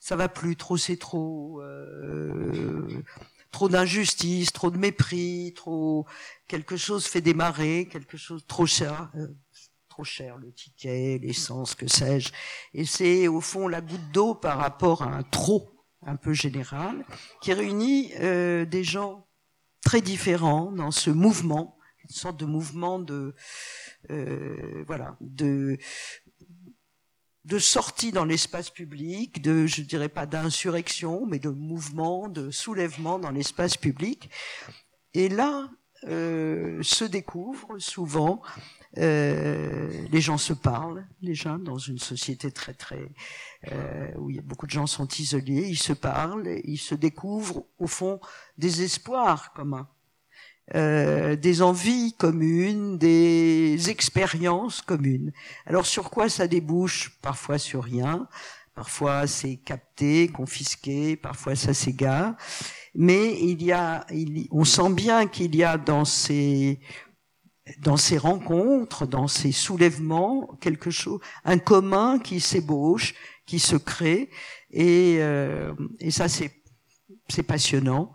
ça va plus trop c'est trop euh, trop d'injustice trop de mépris trop quelque chose fait démarrer quelque chose trop cher euh, trop cher le ticket l'essence que sais-je et c'est au fond la goutte d'eau par rapport à un trop un peu général qui réunit euh, des gens très différents dans ce mouvement une sorte de mouvement de voilà de de sortie dans l'espace public, de, je dirais pas d'insurrection, mais de mouvement, de soulèvement dans l'espace public. Et là, euh, se découvre souvent, euh, les gens se parlent déjà dans une société très très euh, où beaucoup de gens sont isolés, ils se parlent, ils se découvrent au fond des espoirs communs. Euh, des envies communes, des expériences communes. Alors sur quoi ça débouche Parfois sur rien, parfois c'est capté, confisqué, parfois ça s'égare. Mais il y a, on sent bien qu'il y a dans ces dans ces rencontres, dans ces soulèvements, quelque chose, un commun qui s'ébauche, qui se crée, et, euh, et ça c'est passionnant.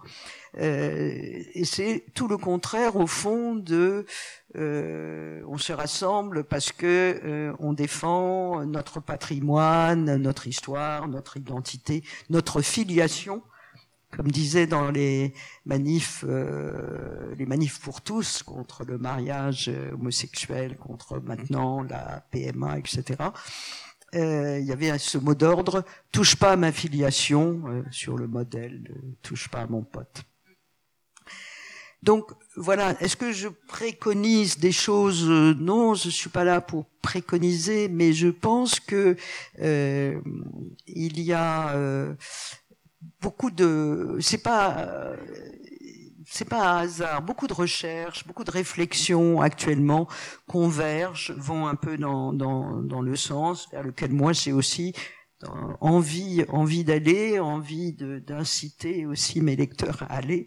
Euh, et c'est tout le contraire au fond de euh, on se rassemble parce que euh, on défend notre patrimoine, notre histoire, notre identité, notre filiation, comme disait dans les manifs, euh, les manifs pour tous contre le mariage homosexuel, contre maintenant la PMA, etc. Euh, il y avait ce mot d'ordre touche pas à ma filiation euh, sur le modèle touche pas à mon pote. Donc voilà, est-ce que je préconise des choses? Non, je suis pas là pour préconiser, mais je pense que euh, il y a euh, beaucoup de. C'est pas c'est pas hasard. Beaucoup de recherches, beaucoup de réflexions actuellement convergent, vont un peu dans, dans, dans le sens vers lequel moi j'ai aussi envie envie d'aller, envie d'inciter aussi mes lecteurs à aller.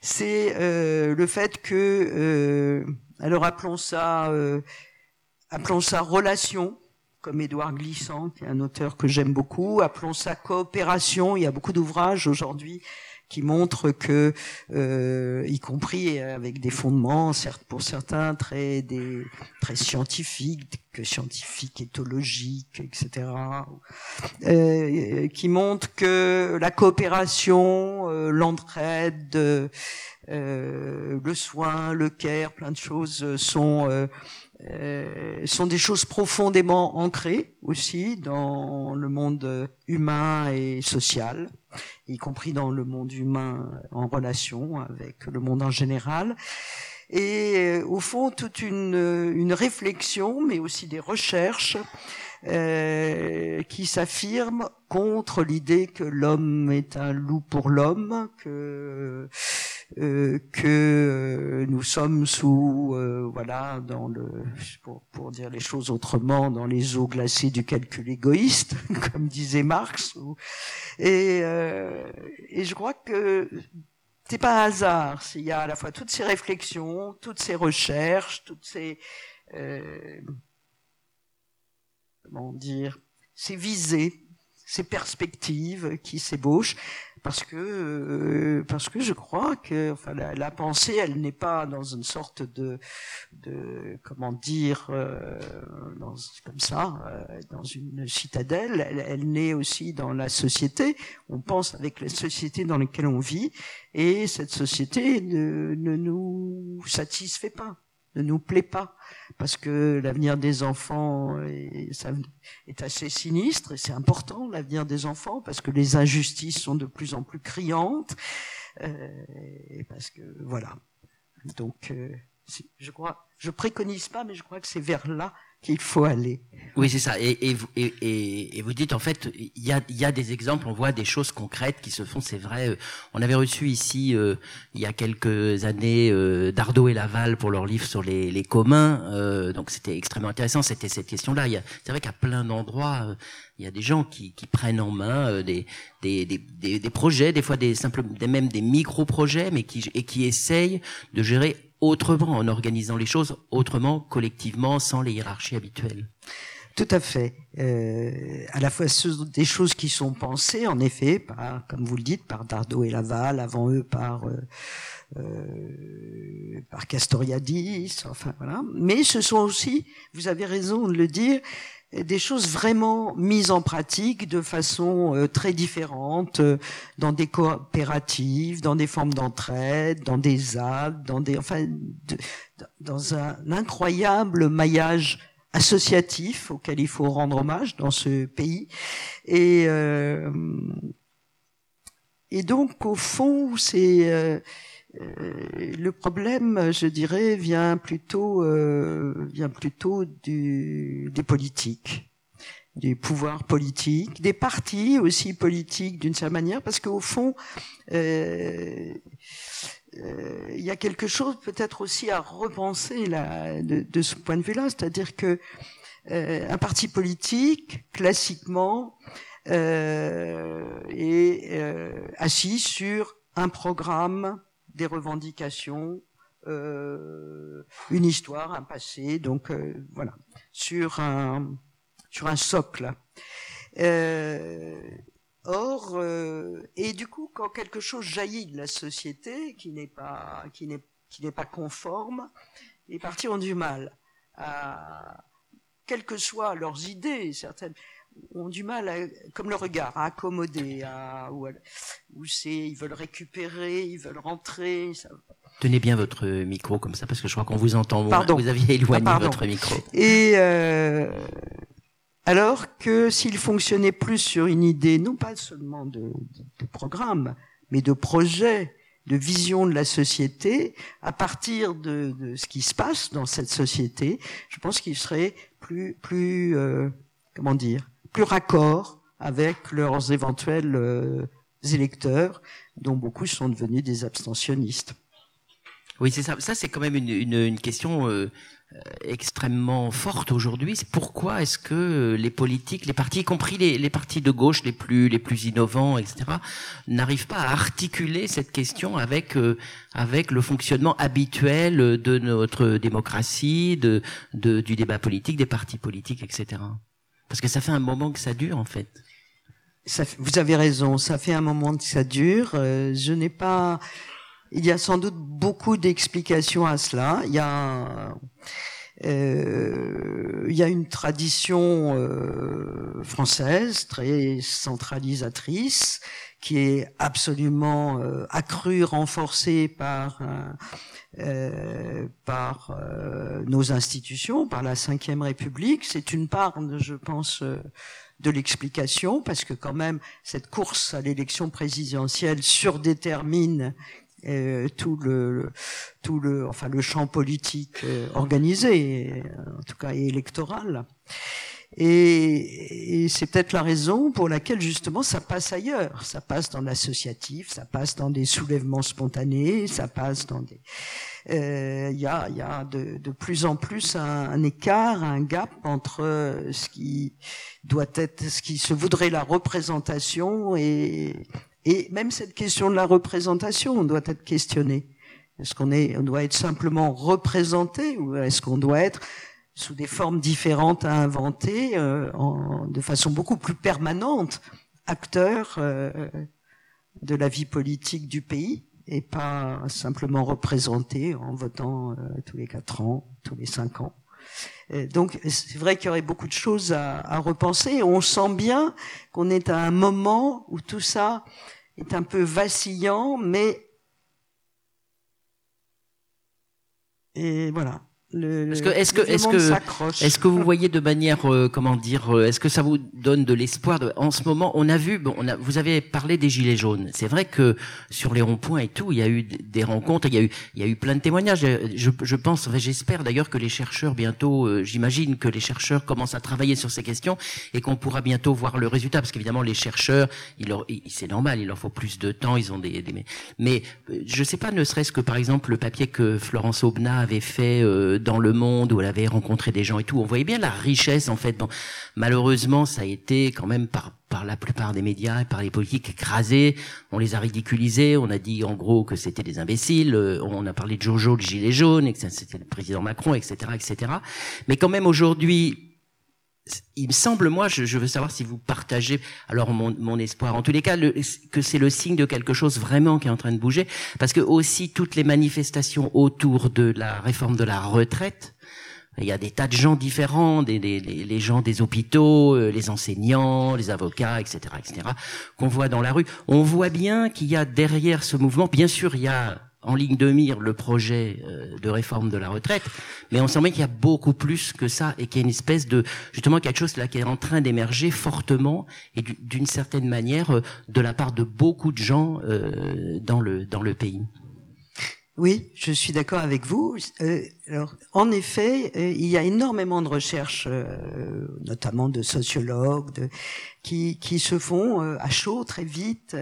C'est euh, le fait que, euh, alors appelons ça, euh, appelons ça relation comme Édouard Glissant, qui est un auteur que j'aime beaucoup. Appelons ça coopération. Il y a beaucoup d'ouvrages aujourd'hui qui montre que, euh, y compris avec des fondements, certes pour certains très des très scientifiques, que scientifiques, éthologiques, etc., euh, qui montre que la coopération, euh, l'entraide, euh, le soin, le care, plein de choses sont euh, sont des choses profondément ancrées aussi dans le monde humain et social, y compris dans le monde humain en relation avec le monde en général. Et euh, au fond, toute une, une réflexion, mais aussi des recherches euh, qui s'affirment contre l'idée que l'homme est un loup pour l'homme, que euh, que euh, nous sommes sous, euh, voilà, dans le, pour, pour, dire les choses autrement, dans les eaux glacées du calcul égoïste, *laughs* comme disait Marx. Et, et je crois que c'est pas un hasard s'il y a à la fois toutes ces réflexions, toutes ces recherches, toutes ces comment dire, ces visées, ces perspectives qui s'ébauchent parce que euh, parce que je crois que enfin la, pensée elle n'est pas dans une sorte de de comment dire euh, dans, comme ça euh, dans une citadelle. Elle, elle naît aussi dans la société. On pense avec la société dans laquelle on vit. Et cette société ne, ne nous satisfait pas ne nous plaît pas parce que l'avenir des enfants est, assez sinistre et c'est important l'avenir des enfants parce que les injustices sont de plus en plus criantes euh, et parce que voilà. Donc euh, je crois je préconise pas mais je crois que c'est vers là qu'il faut aller. Oui, c'est ça. Et, et, vous, dites, en fait, il y a, y a, des exemples, on voit des choses concrètes qui se font, c'est vrai. On avait reçu ici, euh, il y a quelques années, euh, Dardot et Laval pour leur livre sur les, les communs. Euh, donc c'était extrêmement intéressant, c'était cette question-là. C'est vrai qu'à plein d'endroits, euh, il y a des gens qui, qui prennent en main euh, des, des, des, des, projets, des fois des des, même des micro-projets, mais qui, et qui essayent de gérer autrement, en organisant les choses autrement, collectivement, sans les hiérarchies habituelles. Tout à fait. Euh, à la fois des choses qui sont pensées, en effet, par, comme vous le dites, par Dardot et Laval, avant eux par euh, euh, par Castoriadis, enfin voilà. Mais ce sont aussi, vous avez raison de le dire, des choses vraiment mises en pratique de façon euh, très différente euh, dans des coopératives, dans des formes d'entraide, dans des ZAD, dans des enfin dans un incroyable maillage associatif auquel il faut rendre hommage dans ce pays. Et euh, et donc au fond c'est euh, le problème, je dirais, vient plutôt euh, vient plutôt du, des politiques, du pouvoir politique, des partis aussi politiques d'une certaine manière, parce qu'au fond, euh, euh, il y a quelque chose peut-être aussi à repenser là, de, de ce point de vue-là, c'est-à-dire que euh, un parti politique, classiquement, euh, est euh, assis sur un programme, des revendications, euh, une histoire, un passé, donc euh, voilà, sur un socle. Euh, or, et du coup, quand quelque chose jaillit de la société qui n'est pas qui n'est qui n'est pas conforme, les partis ont du mal quelles que soient leurs idées, certaines ont du mal, à, comme le regard, à accommoder, à, ou, ou c'est, ils veulent récupérer, ils veulent rentrer. Ça... Tenez bien votre micro comme ça, parce que je crois qu'on vous entend moins. Pardon. Vous aviez éloigné ah, votre micro. Et euh, alors que s'il fonctionnait plus sur une idée, non pas seulement de, de, de programme, mais de projet, de vision de la société, à partir de, de, ce qui se passe dans cette société, je pense qu'il serait plus, plus, euh, comment dire, plus raccord avec leurs éventuels euh, électeurs, dont beaucoup sont devenus des abstentionnistes. Oui, c'est ça. Ça, c'est quand même une, question euh, extrêmement forte aujourd'hui. C'est pourquoi est-ce que euh, les politiques, les partis, y compris les, partis de gauche les plus innovants, etc., n'arrivent pas à articuler cette question avec le fonctionnement habituel de notre démocratie, du débat politique, des partis politiques, etc. Parce que ça fait un moment que ça dure en fait. Vous avez raison, ça fait un moment que ça dure. je n'ai pas il y a sans doute beaucoup d'explications à cela. Il y a, euh, il y a une tradition euh, française très centralisatrice qui est absolument euh, accrue, renforcée par euh, par euh, nos institutions, par la Ve République. C'est une part, je pense, de l'explication, parce que quand même cette course à l'élection présidentielle surdétermine euh, tout le tout le enfin le champ politique euh, organisé en tout cas électoral et, et c'est peut-être la raison pour laquelle justement ça passe ailleurs ça passe dans l'associatif ça passe dans des soulèvements spontanés ça passe dans des euh, il y a, y a de, de, plus en plus un, écart, un gap entre ce qui doit être, ce qui se voudrait la représentation et, et même cette question de la représentation doit être questionnée. Est-ce qu'on est, on doit être simplement représenté ou est-ce qu'on doit être sous des formes différentes à inventer, euh, en, de façon beaucoup plus permanente, acteur euh, de la vie politique du pays et pas simplement représenté en votant euh, tous les quatre ans, tous les cinq ans. donc c'est vrai qu'il y aurait beaucoup de choses à, à repenser. On sent bien qu'on est à un moment où tout ça est un peu vacillant, mais et voilà est-ce que est-ce que est-ce que est-ce que vous voyez de manière euh, comment dire euh, est-ce que ça vous donne de l'espoir en ce moment on a vu bon on a, vous avez parlé des gilets jaunes. C'est vrai que sur les ronds-points et tout il y a eu des rencontres il y a eu il y a eu plein de témoignages. Je, je pense j'espère d'ailleurs que les chercheurs bientôt euh, j'imagine que les chercheurs commencent à travailler sur ces questions et qu'on pourra bientôt voir le résultat parce qu'évidemment les chercheurs il leur c'est normal il leur faut plus de temps ils ont des, des mais je sais pas ne serait-ce que par exemple le papier que Florence Aubenas avait fait dans le monde où elle avait rencontré des gens et tout. On voyait bien la richesse en fait. Bon, malheureusement, ça a été quand même par par la plupart des médias et par les politiques écrasés. On les a ridiculisés. On a dit en gros que c'était des imbéciles. Euh, on a parlé de Jojo, le gilet jaune, et que c'était le président Macron, etc., etc. Mais quand même aujourd'hui, il me semble, moi, je, je, veux savoir si vous partagez alors mon, mon espoir. En tous les cas, le, que c'est le signe de quelque chose vraiment qui est en train de bouger, parce que aussi toutes les manifestations autour de la réforme de la retraite, il y a des tas de gens différents, des, les, les gens des hôpitaux, euh, les enseignants, les avocats, etc., etc., qu'on voit dans la rue. On voit bien qu'il y a derrière ce mouvement, bien sûr, il y a en ligne de mire le projet euh, de réforme de la retraite, mais on sent bien qu'il y a beaucoup plus que ça et qu'il y a une espèce de justement quelque chose là qui est en train d'émerger fortement et d'une certaine manière euh, de la part de beaucoup de gens euh, dans le dans le pays. Oui, je suis d'accord avec vous. alors, en effet, il y a énormément de recherches, notamment de sociologues, qui, qui se font à chaud très vite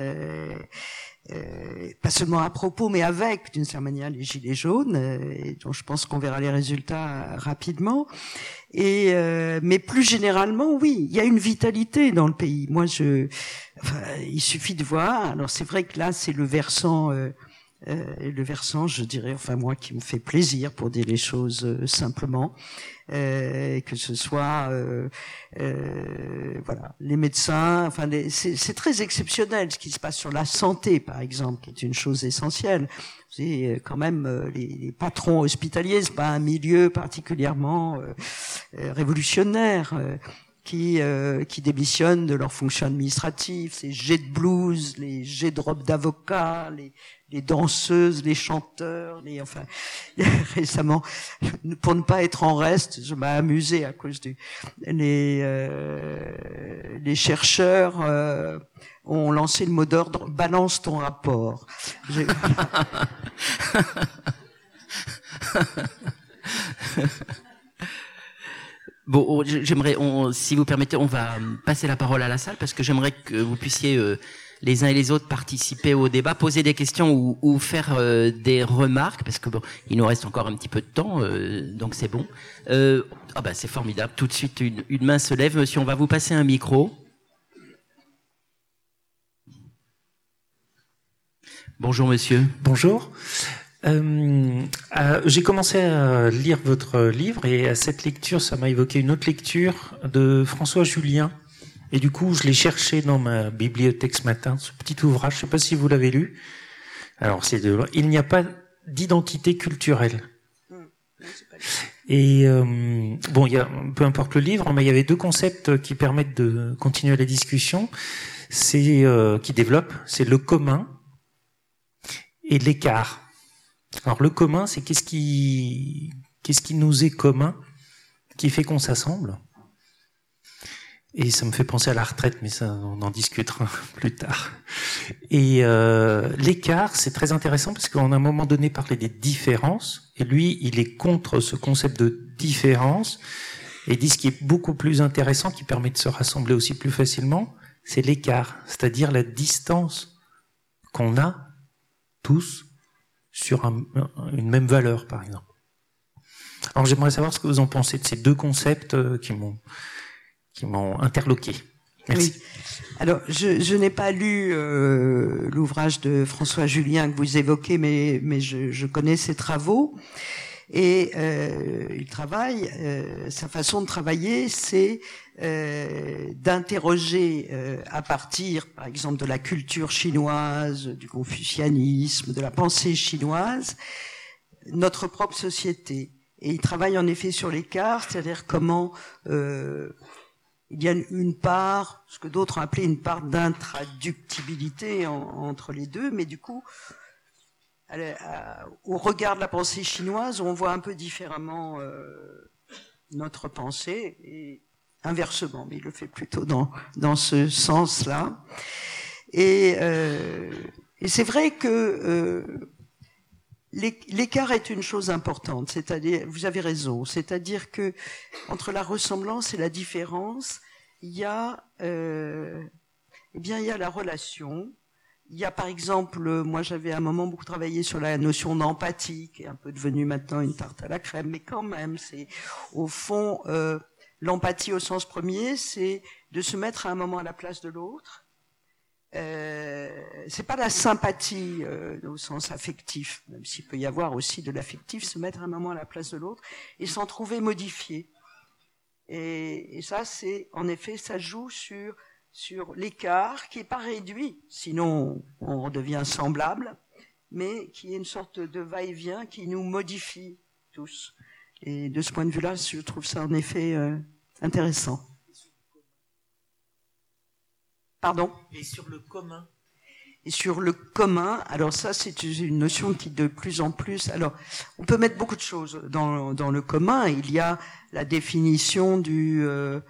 euh, pas seulement à propos, mais avec, d'une certaine manière, les gilets jaunes, euh, dont je pense qu'on verra les résultats rapidement. Et euh, mais plus généralement, oui, il y a une vitalité dans le pays. Moi, je, enfin, il suffit de voir. Alors c'est vrai que là, c'est le versant. Euh, le versant, je dirais, enfin moi, qui me fait plaisir pour dire les choses simplement, euh, que ce soit euh, euh, voilà les médecins. Enfin, c'est très exceptionnel ce qui se passe sur la santé, par exemple, qui est une chose essentielle. C'est quand même les, les, patrons hospitaliers, c'est pas un milieu particulièrement révolutionnaire qui, euh, qui démissionnent de leurs fonctions administratives, ces jets de blues, les jets de robes d'avocat, les, les danseuses, les chanteurs, les enfin *laughs* récemment pour ne pas être en reste, je m'ai amusé à cause du les euh, les chercheurs euh, ont lancé le mot d'ordre balance ton rapport. *laughs* *laughs* Bon, j'aimerais, si vous permettez, on va passer la parole à la salle parce que j'aimerais que vous puissiez euh, les uns et les autres participer au débat, poser des questions ou, ou faire euh, des remarques parce que bon, il nous reste encore un petit peu de temps, euh, donc c'est bon. ah bah c'est formidable. Tout de suite, une, une main se lève, monsieur. On va vous passer un micro. Bonjour, monsieur. Bonjour. Euh, euh, j'ai commencé à lire votre livre et à cette lecture, ça m'a évoqué une autre lecture de François Julien. Et du coup, je l'ai cherché dans ma bibliothèque ce matin, ce petit ouvrage. Je ne sais pas si vous l'avez lu. Alors, c'est de... Il n'y a pas d'identité culturelle. Et euh, bon, il y a, peu importe le livre, mais il y avait deux concepts qui permettent de continuer la discussion. C'est euh, qui développent, c'est le commun et l'écart. Alors le commun, c'est qu'est-ce qui, qu'est-ce qui nous est commun, qui fait qu'on s'assemble? Et ça me fait penser à la retraite, mais ça, on en discutera *laughs* plus tard. Et euh, l'écart, c'est très intéressant parce qu'à un moment donné parlait des différences, et lui, il est contre ce concept de différence, et dit ce qui est beaucoup plus intéressant, qui permet de se rassembler aussi plus facilement, c'est l'écart, c'est-à-dire la distance qu'on a tous sur une même valeur, par exemple. Alors j'aimerais savoir ce que vous en pensez de ces deux concepts euh, qui m'ont qui m'ont interloqué. Merci. Alors je, n'ai pas lu euh, l'ouvrage de François Julien que vous évoquez, mais mais je connais ses travaux et euh, il travaille. Euh, sa façon de travailler, c'est euh, d'interroger euh, à partir, par exemple, de la culture chinoise, du confucianisme, de la pensée chinoise, notre propre société. Et il travaille en effet sur l'écart, c'est-à-dire comment euh, il y a une part, ce que d'autres ont appelé une part d'intraductibilité entre les deux, mais du coup, au regard de la pensée chinoise, on voit un peu différemment euh, notre pensée. Et inversement, mais il le fait plutôt dans, dans ce sens-là. Et, euh, et c'est vrai que euh, l'écart est une chose importante, c'est-à-dire, vous avez raison, c'est-à-dire que entre la ressemblance et la différence, il y a, euh, eh bien, il y a la relation. Il y a par exemple, moi j'avais à un moment beaucoup travaillé sur la notion d'empathie, qui est un peu devenue maintenant une tarte à la crème, mais quand même, c'est au fond euh, L'empathie au sens premier, c'est de se mettre à un moment à la place de l'autre. Euh, c'est pas la sympathie euh, au sens affectif, même s'il peut y avoir aussi de l'affectif, se mettre à un moment à la place de l'autre et s'en trouver modifié. Et, et ça, c'est en effet, ça joue sur sur l'écart qui est pas réduit, sinon on redevient semblable, mais qui est une sorte de va-et-vient qui nous modifie tous. Et de ce point de vue-là, je trouve ça en effet euh, intéressant. Pardon? Et sur le commun? Et sur le commun, alors ça c'est une notion qui de plus en plus, alors on peut mettre beaucoup de choses dans, dans le commun. Il y a la définition du, euh,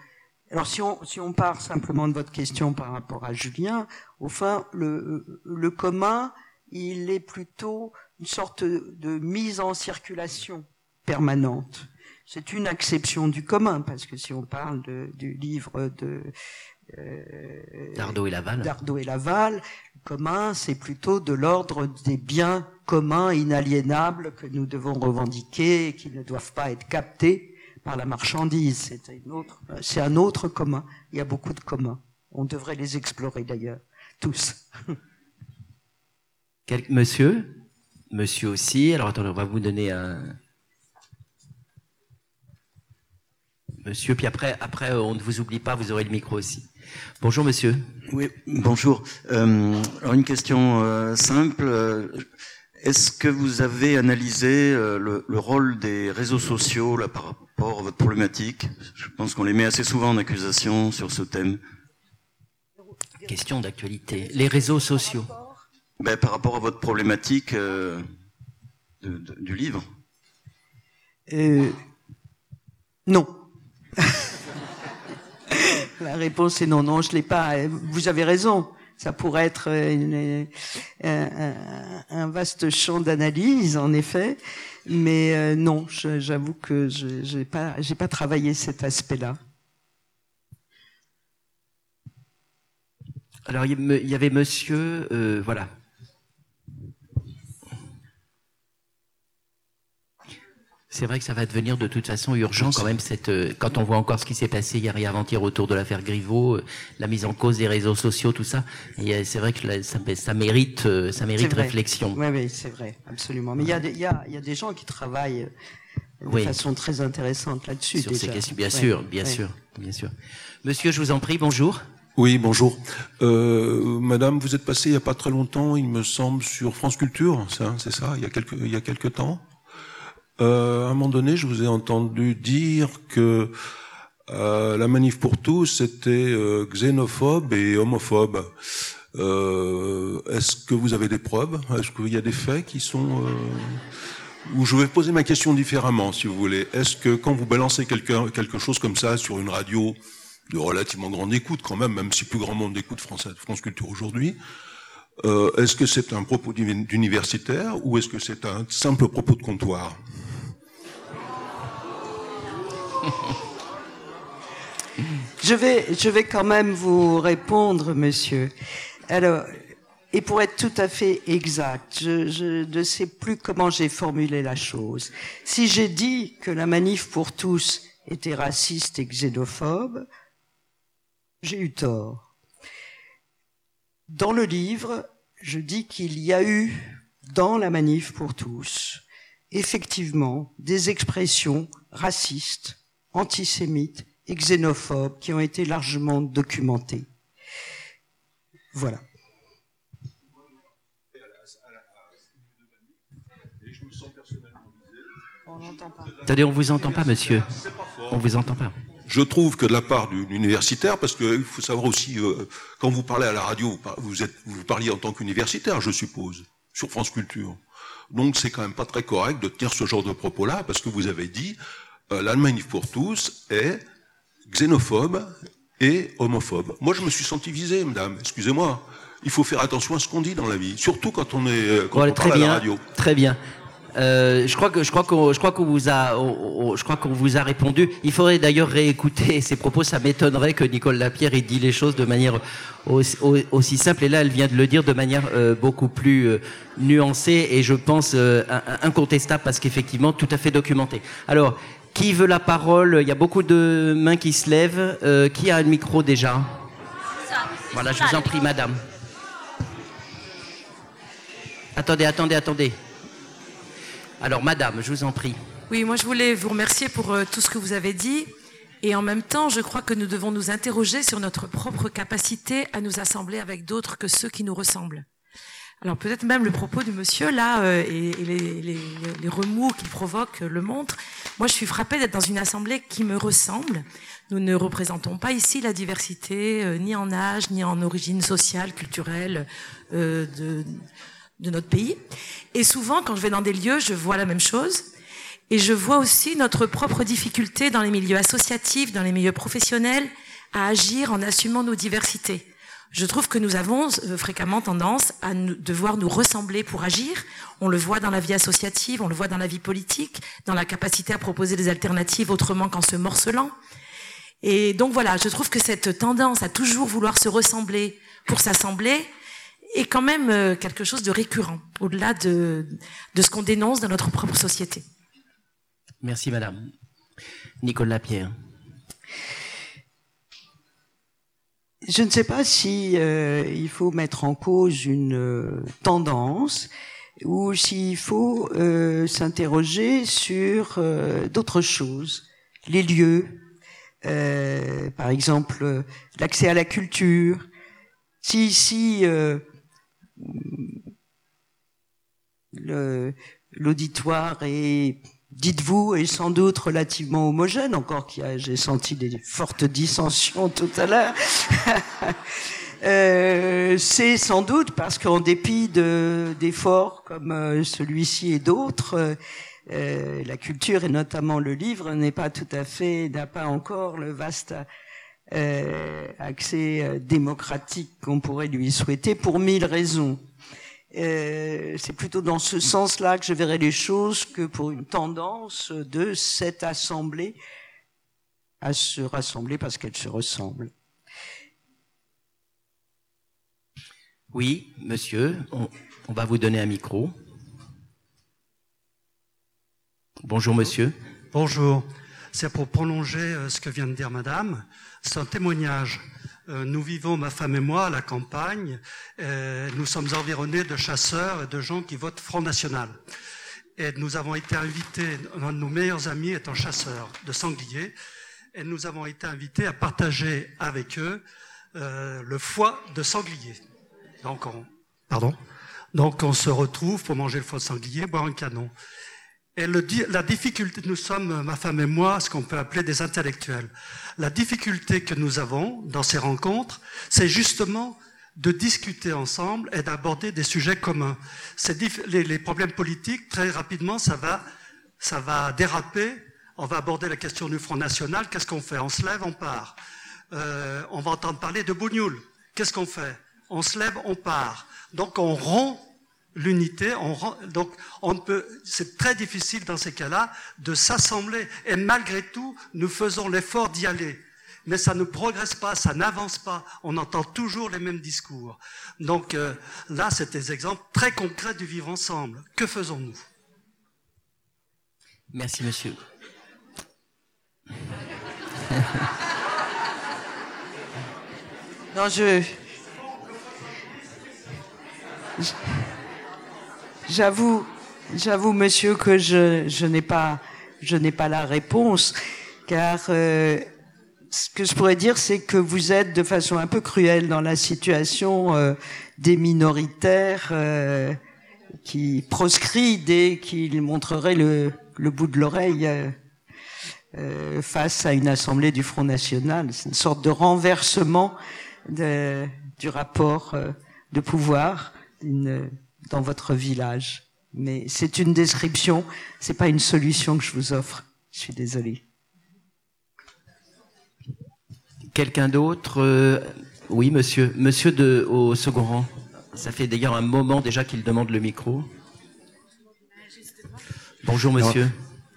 alors si on si on part simplement de votre question par rapport à Julien, au fin le le commun, il est plutôt une sorte de mise en circulation permanente. C'est une acception du commun, parce que si on parle de, du livre de euh, Dardo et Laval, Dardo et Laval, le commun, c'est plutôt de l'ordre des biens communs, inaliénables, que nous devons revendiquer et qui ne doivent pas être captés par la marchandise. C'est autre, c'est un autre commun. Il y a beaucoup de communs. On devrait les explorer d'ailleurs, tous. *laughs* monsieur? Monsieur aussi. Alors attendez, on va vous donner un. Monsieur, puis après, après, on ne vous oublie pas, vous aurez le micro aussi. Bonjour, monsieur. Oui, bonjour. Euh, alors une question euh, simple. Est-ce que vous avez analysé euh, le, le, rôle des réseaux sociaux là, par rapport à votre problématique Je pense qu'on les met assez souvent en accusation sur ce thème. Question d'actualité. Les réseaux sociaux. Ben, par rapport à votre problématique euh, de, de, du livre. Euh, non. *laughs* La réponse est non, non, je l'ai pas. Vous avez raison. Ça pourrait être une, un, un, vaste champ d'analyse, en effet, mais euh, non, j'avoue que je n'ai pas, pas travaillé cet aspect-là. Alors il y avait Monsieur, euh, voilà, C'est vrai que ça va devenir de toute façon urgent quand même cette euh, quand on voit encore ce qui s'est passé hier et avant-hier autour de l'affaire Griveaux, euh, la mise en cause des réseaux sociaux, tout ça. Et c'est vrai que ça, ça, mérite euh, ça mérite réflexion. Oui, oui, c'est vrai, absolument. Mais il y a, il y, a, il y a des gens qui travaillent de façon très intéressante là-dessus. Sur ces questions, bien sûr, bien sûr, bien sûr. Monsieur, je vous en prie, bonjour. Oui, bonjour. Euh, madame, vous êtes passée il n'y a pas très longtemps, il me semble, sur France Culture, c'est ça, il y a quelques, il y a quelques temps. Euh, à un moment donné, je vous ai entendu dire que euh, la manif pour tous était euh, xénophobe et homophobe. Euh, Est-ce que vous avez des preuves? Est-ce qu'il y a des faits qui sont euh, Ou je vais poser ma question différemment, si vous voulez. Est-ce que quand vous balancez quelque, quelque chose comme ça sur une radio de relativement grande écoute, quand même, même si plus grand monde écoute France Culture aujourd'hui, euh, est-ce que c'est un propos d'universitaire ou est-ce que c'est un simple propos de comptoir? *laughs* Je vais, je vais quand même vous répondre, monsieur. Alors, et pour être tout à fait exact, je, je ne sais plus comment j'ai formulé la chose. Si j'ai dit que la manif pour tous était raciste et xénophobe, j'ai eu tort. Dans le livre, je dis qu'il y a eu dans la manif pour tous, effectivement, des expressions racistes, antisémites et xénophobes qui ont été largement documentées. Voilà. On n'entend pas. Attendez, on vous entend pas, monsieur. On vous entend pas. Je trouve que de la part d'une universitaire, parce qu'il faut savoir aussi, euh, quand vous parlez à la radio, vous, êtes, vous parliez en tant qu'universitaire, je suppose, sur France Culture. Donc c'est quand même pas très correct de tenir ce genre de propos-là, parce que vous avez dit, euh, l'Allemagne pour tous est xénophobe et homophobe. Moi je me suis senti visé, madame, excusez-moi. Il faut faire attention à ce qu'on dit dans la vie, surtout quand on est euh, quand on parle à la radio. Très bien. Euh, je crois que je crois qu'on je crois qu'on vous a je crois qu'on vous a répondu. Il faudrait d'ailleurs réécouter *laughs* ces propos. Ça m'étonnerait que Nicole Lapierre ait dit les choses de manière aussi, simple. Et là, elle vient de le dire de manière euh, beaucoup plus euh, nuancée et je pense incontestable parce qu'effectivement tout à fait documenté. Alors, qui veut la parole? Il y a beaucoup de mains qui se lèvent. qui a le micro déjà? Voilà, je vous en prie, madame. Attendez, attendez, attendez. Alors, madame, je vous en prie. Oui, moi je voulais vous remercier pour euh, tout ce que vous avez dit. Et en même temps, je crois que nous devons nous interroger sur notre propre capacité à nous assembler avec d'autres que ceux qui nous ressemblent. Alors peut-être même le propos du monsieur là euh, et, les, remous qu'il provoque le montrent. Moi, je suis frappée d'être dans une assemblée qui me ressemble. Nous ne représentons pas ici la diversité, euh, ni en âge, ni en origine sociale, culturelle, euh, de, de notre pays. Et souvent, quand je vais dans des lieux, je vois la même chose. Et je vois aussi notre propre difficulté dans les milieux associatifs, dans les milieux professionnels, à agir en assumant nos diversités. Je trouve que nous avons euh, fréquemment tendance à devoir nous ressembler pour agir. On le voit dans la vie associative, on le voit dans la vie politique, dans la capacité à proposer des alternatives autrement qu'en se morcelant. Et donc voilà, je trouve que cette tendance à toujours vouloir se ressembler pour s'assembler est quand même euh, quelque chose de récurrent, au-delà de, de ce qu'on dénonce dans notre propre société. Merci Madame. Nicolas Pierre. Je ne sais pas si euh, il faut mettre en cause une euh, tendance ou s'il faut euh, s'interroger sur d'autres choses, les lieux, par exemple l'accès à la culture. Si ici l'auditoire est dites-vous, est sans doute relativement homogène, encore qu'il j'ai senti des fortes dissensions tout à l'heure. *laughs* euh, c'est sans doute parce qu'en dépit d'efforts comme euh, celui-ci et d'autres, euh, la culture et notamment le livre n'est pas tout à fait, n'a pas encore le vaste euh, accès démocratique qu'on pourrait lui souhaiter pour mille raisons. Euh, c'est plutôt dans ce sens-là que je verrai les choses que pour une tendance de cette assemblée à se rassembler parce qu'elle se ressemble. Oui, monsieur, on, on va vous donner un micro. Bonjour, monsieur. Bonjour. C'est pour prolonger euh, ce que vient de dire madame. C'est un témoignage euh, nous vivons, ma femme et moi, à la campagne. Euh, nous sommes environnés de chasseurs et de gens qui votent Front National. Et nous avons été invités, un de nos meilleurs amis est un chasseur de sangliers, et nous avons été invités à partager avec eux le foie de sanglier. Donc on se retrouve pour manger le foie de sanglier, boire un canon. Et la difficulté, nous sommes, ma femme et moi, ce qu'on peut appeler des intellectuels. La difficulté que nous avons dans ces rencontres, c'est justement de discuter ensemble et d'aborder des sujets communs. Les, les, problèmes politiques, très rapidement, ça va, ça va déraper. On va aborder la question du Front National. Qu'est-ce qu'on fait? On se lève, on part. Euh, on va entendre parler de Bougnoul. Qu'est-ce qu'on fait? On se lève, on part. Donc on rompt l'unité. donc, on peut, c'est très difficile dans ces cas-là de s'assembler. Et malgré tout, nous faisons l'effort d'y aller. Mais ça ne progresse pas, ça n'avance pas. On entend toujours les mêmes discours. Donc euh, là, c'est des exemples très concrets du vivre ensemble. Que faisons-nous? Merci, monsieur. non, je... je... J'avoue, j'avoue, monsieur, que je, je n'ai pas, je n'ai pas la réponse, car euh, ce que je pourrais dire, c'est que vous êtes de façon un peu cruelle dans la situation euh, des minoritaires euh, qui proscrit dès qu'ils montreraient le, le bout de l'oreille euh, face à une assemblée du Front National. C'est une sorte de renversement de, du rapport de pouvoir. Une, dans votre village. Mais c'est une description, c'est pas une solution que je vous offre. Je suis désolé. Quelqu'un d'autre euh, Oui, monsieur. Monsieur de, au second rang. Ça fait d'ailleurs un moment déjà qu'il demande le micro. Bonjour, monsieur.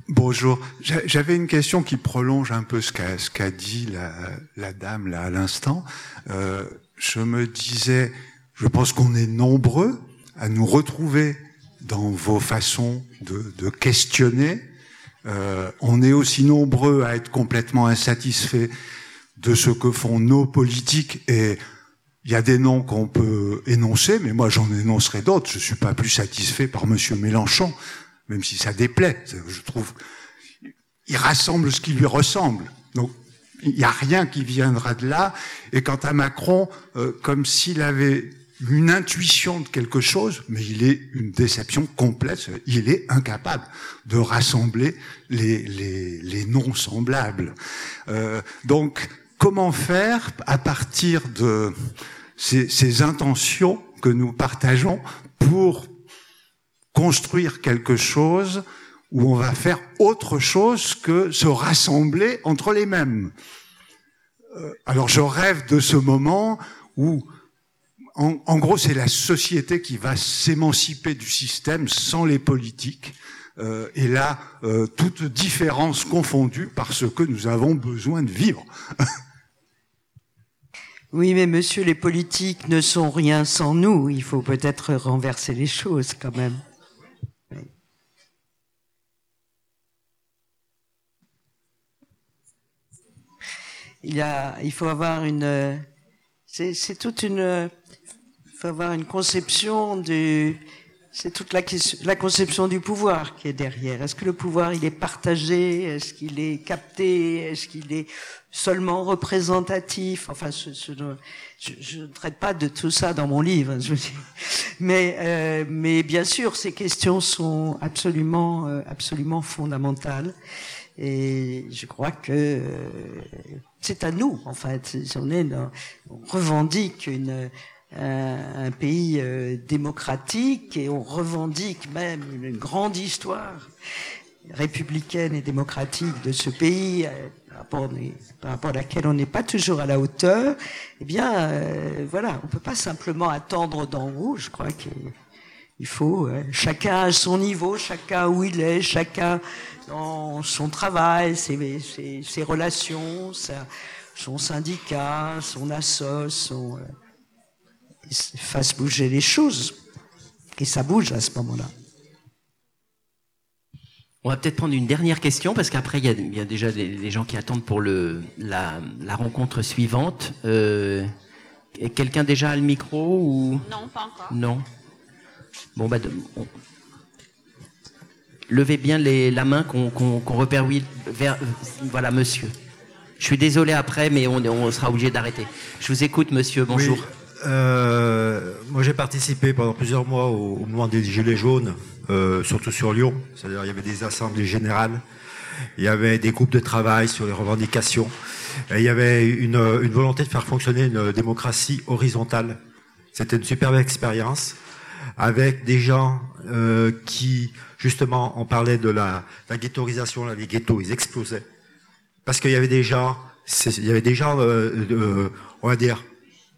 bonjour. J'avais une question qui prolonge un peu ce qu'a dit la, la, dame là à l'instant. Euh, je me disais, je pense qu'on est nombreux à nous retrouver dans vos façons de, de questionner. Euh, on est aussi nombreux à être complètement insatisfaits de ce que font nos politiques et il y a des noms qu'on peut énoncer, mais moi j'en énoncerai d'autres. Je suis pas plus satisfait par Monsieur Mélenchon, même si ça déplaît. Je trouve, il rassemble ce qui lui ressemble. Donc il n'y a rien qui viendra de là. Et quant à Macron, euh, comme s'il avait une intuition de quelque chose, mais il est une déception complète. Il est incapable de rassembler les, les, les non semblables. Euh, donc, comment faire à partir de ces, ces intentions que nous partageons pour construire quelque chose où on va faire autre chose que se rassembler entre les mêmes? Euh, alors je rêve de ce moment où en, gros, c'est la société qui va s'émanciper du système sans les politiques. Euh, et là, euh, toute différence confondue parce que nous avons besoin de vivre. *laughs* Oui, mais monsieur, les politiques ne sont rien sans nous. Il faut peut-être renverser les choses quand même. Il, y a, il faut avoir une, c'est toute une, faut avoir une conception du, c'est toute la, la, conception du pouvoir qui est derrière. Est-ce que le pouvoir il est partagé? Est-ce qu'il est capté? Est-ce qu'il est seulement représentatif? Enfin, ce, ce, je, ne traite pas de tout ça dans mon livre, je mais euh, mais bien sûr, ces questions sont absolument euh, absolument fondamentales. Et je crois que euh, c'est à nous, en fait. On, est dans, on revendique une un, pays euh, démocratique et on revendique même une grande histoire républicaine et démocratique de ce pays euh, par, rapport, à laquelle on n'est pas toujours à la hauteur, eh bien, euh, voilà, on peut pas simplement attendre d'en haut. Je crois qu'il faut chacun à son niveau, chacun où il est, chacun dans son travail, ses relations, son syndicat, son assos, son fasse bouger les choses. Et ça bouge à ce moment-là. On va peut-être prendre une dernière question parce qu'après il y, a, déjà des, gens qui attendent pour le, la, rencontre suivante. Euh, quelqu'un déjà a le micro ou? Non, pas encore. Non. Bon bah, levez bien les, la main qu'on repère. Oui, vers, voilà, monsieur. Je suis désolé après, mais on, on sera obligé d'arrêter. Je vous écoute, monsieur. Bonjour. Euh, moi, j'ai participé pendant plusieurs mois au, mouvement des Gilets jaunes, euh, surtout sur Lyon. C'est-à-dire, il y avait des assemblées générales, il y avait des groupes de travail sur les revendications, et il y avait une, une volonté de faire fonctionner une démocratie horizontale. C'était une superbe expérience avec des gens euh, qui, justement, on parlait de la, la ghettoisation, les ghettos, ils explosaient. Parce qu'il y avait des gens, il y avait des gens, euh, on va dire,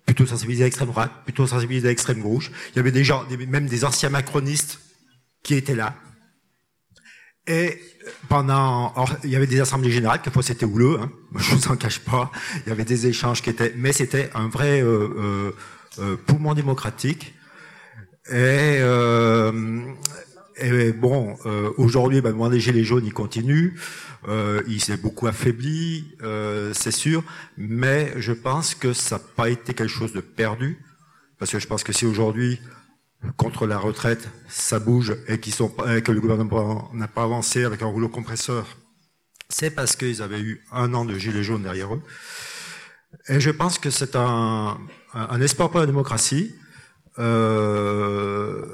plutôt sensibilisés à l'extrême droite, plutôt sensibilisés à l'extrême gauche. Il y avait des gens, même des anciens macronistes qui étaient là. Et pendant, il y avait des assemblées générales, quelquefois c'était houleux, hein, je ne vous en cache pas. Il y avait des échanges qui étaient, mais c'était un vrai euh, euh, euh poumon démocratique. Et, euh, et bon, euh, aujourd'hui, bah, le des Gilets jaunes, il continue. Euh, il s'est beaucoup affaibli, euh, c'est sûr, mais je pense que ça n'a pas été quelque chose de perdu, parce que je pense que si aujourd'hui, contre la retraite, ça bouge et, qu'ils sont, que le gouvernement n'a pas avancé avec un rouleau compresseur, c'est parce qu'ils avaient eu un an de gilets jaunes derrière eux. Et je pense que c'est un, un, espoir pour la démocratie. Euh,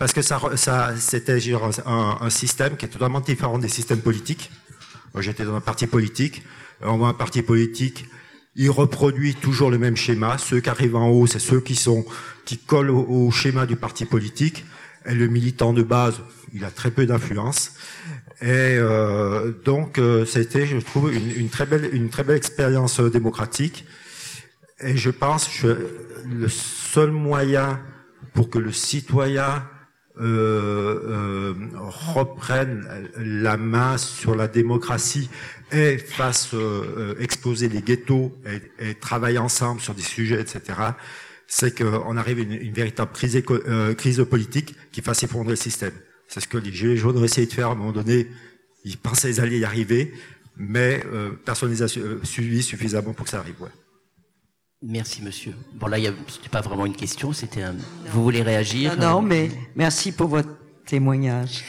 parce que ça, ça c'était un, un, système qui est totalement différent des systèmes politiques. J'étais dans un parti politique. On voit un parti politique, il reproduit toujours le même schéma. Ceux qui arrivent en haut, c'est ceux qui sont qui collent au, schéma du parti politique. Et le militant de base, il a très peu d'influence. Et euh, donc, euh, c'était, je trouve, une, une, très belle, une très belle expérience euh, démocratique. Et je pense que le seul moyen pour que le citoyen euh, euh, reprennent la main sur la démocratie et fassent euh, exploser les ghettos et, et travaillent ensemble sur des sujets, etc., c'est qu'on arrive à une, véritable crise, crise politique qui fasse effondrer le système. C'est ce que les Gilets jaunes ont essayé de faire à un moment donné. Ils pensaient qu'ils allaient y arriver, mais personne ne les a suivis suffisamment pour que ça arrive. Ouais. Merci, monsieur. Bon, là, c'était pas vraiment une question, c'était un... Vous voulez réagir Non, non, mais merci pour votre témoignage.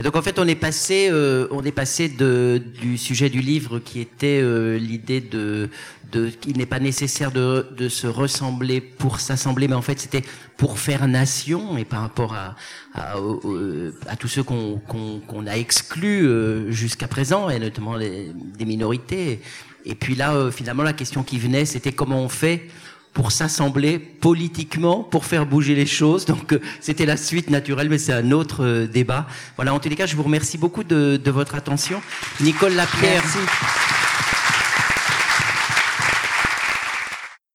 Et donc, en fait, on est passé, euh, on est passé de, du sujet du livre qui était euh, l'idée de, de qu'il n'est pas nécessaire de, de se ressembler pour s'assembler, mais en fait, c'était pour faire nation et par rapport à, à, à tous ceux qu'on qu'on a exclus euh, jusqu'à présent, et notamment les, des minorités. Et puis là, euh, finalement, la question qui venait, c'était comment on fait pour s'assembler politiquement, pour faire bouger les choses. Donc euh, c'était la suite naturelle, mais c'est un autre euh, débat. Voilà, en tous les cas, je vous remercie beaucoup de, de votre attention. Nicole Lapierre. Merci.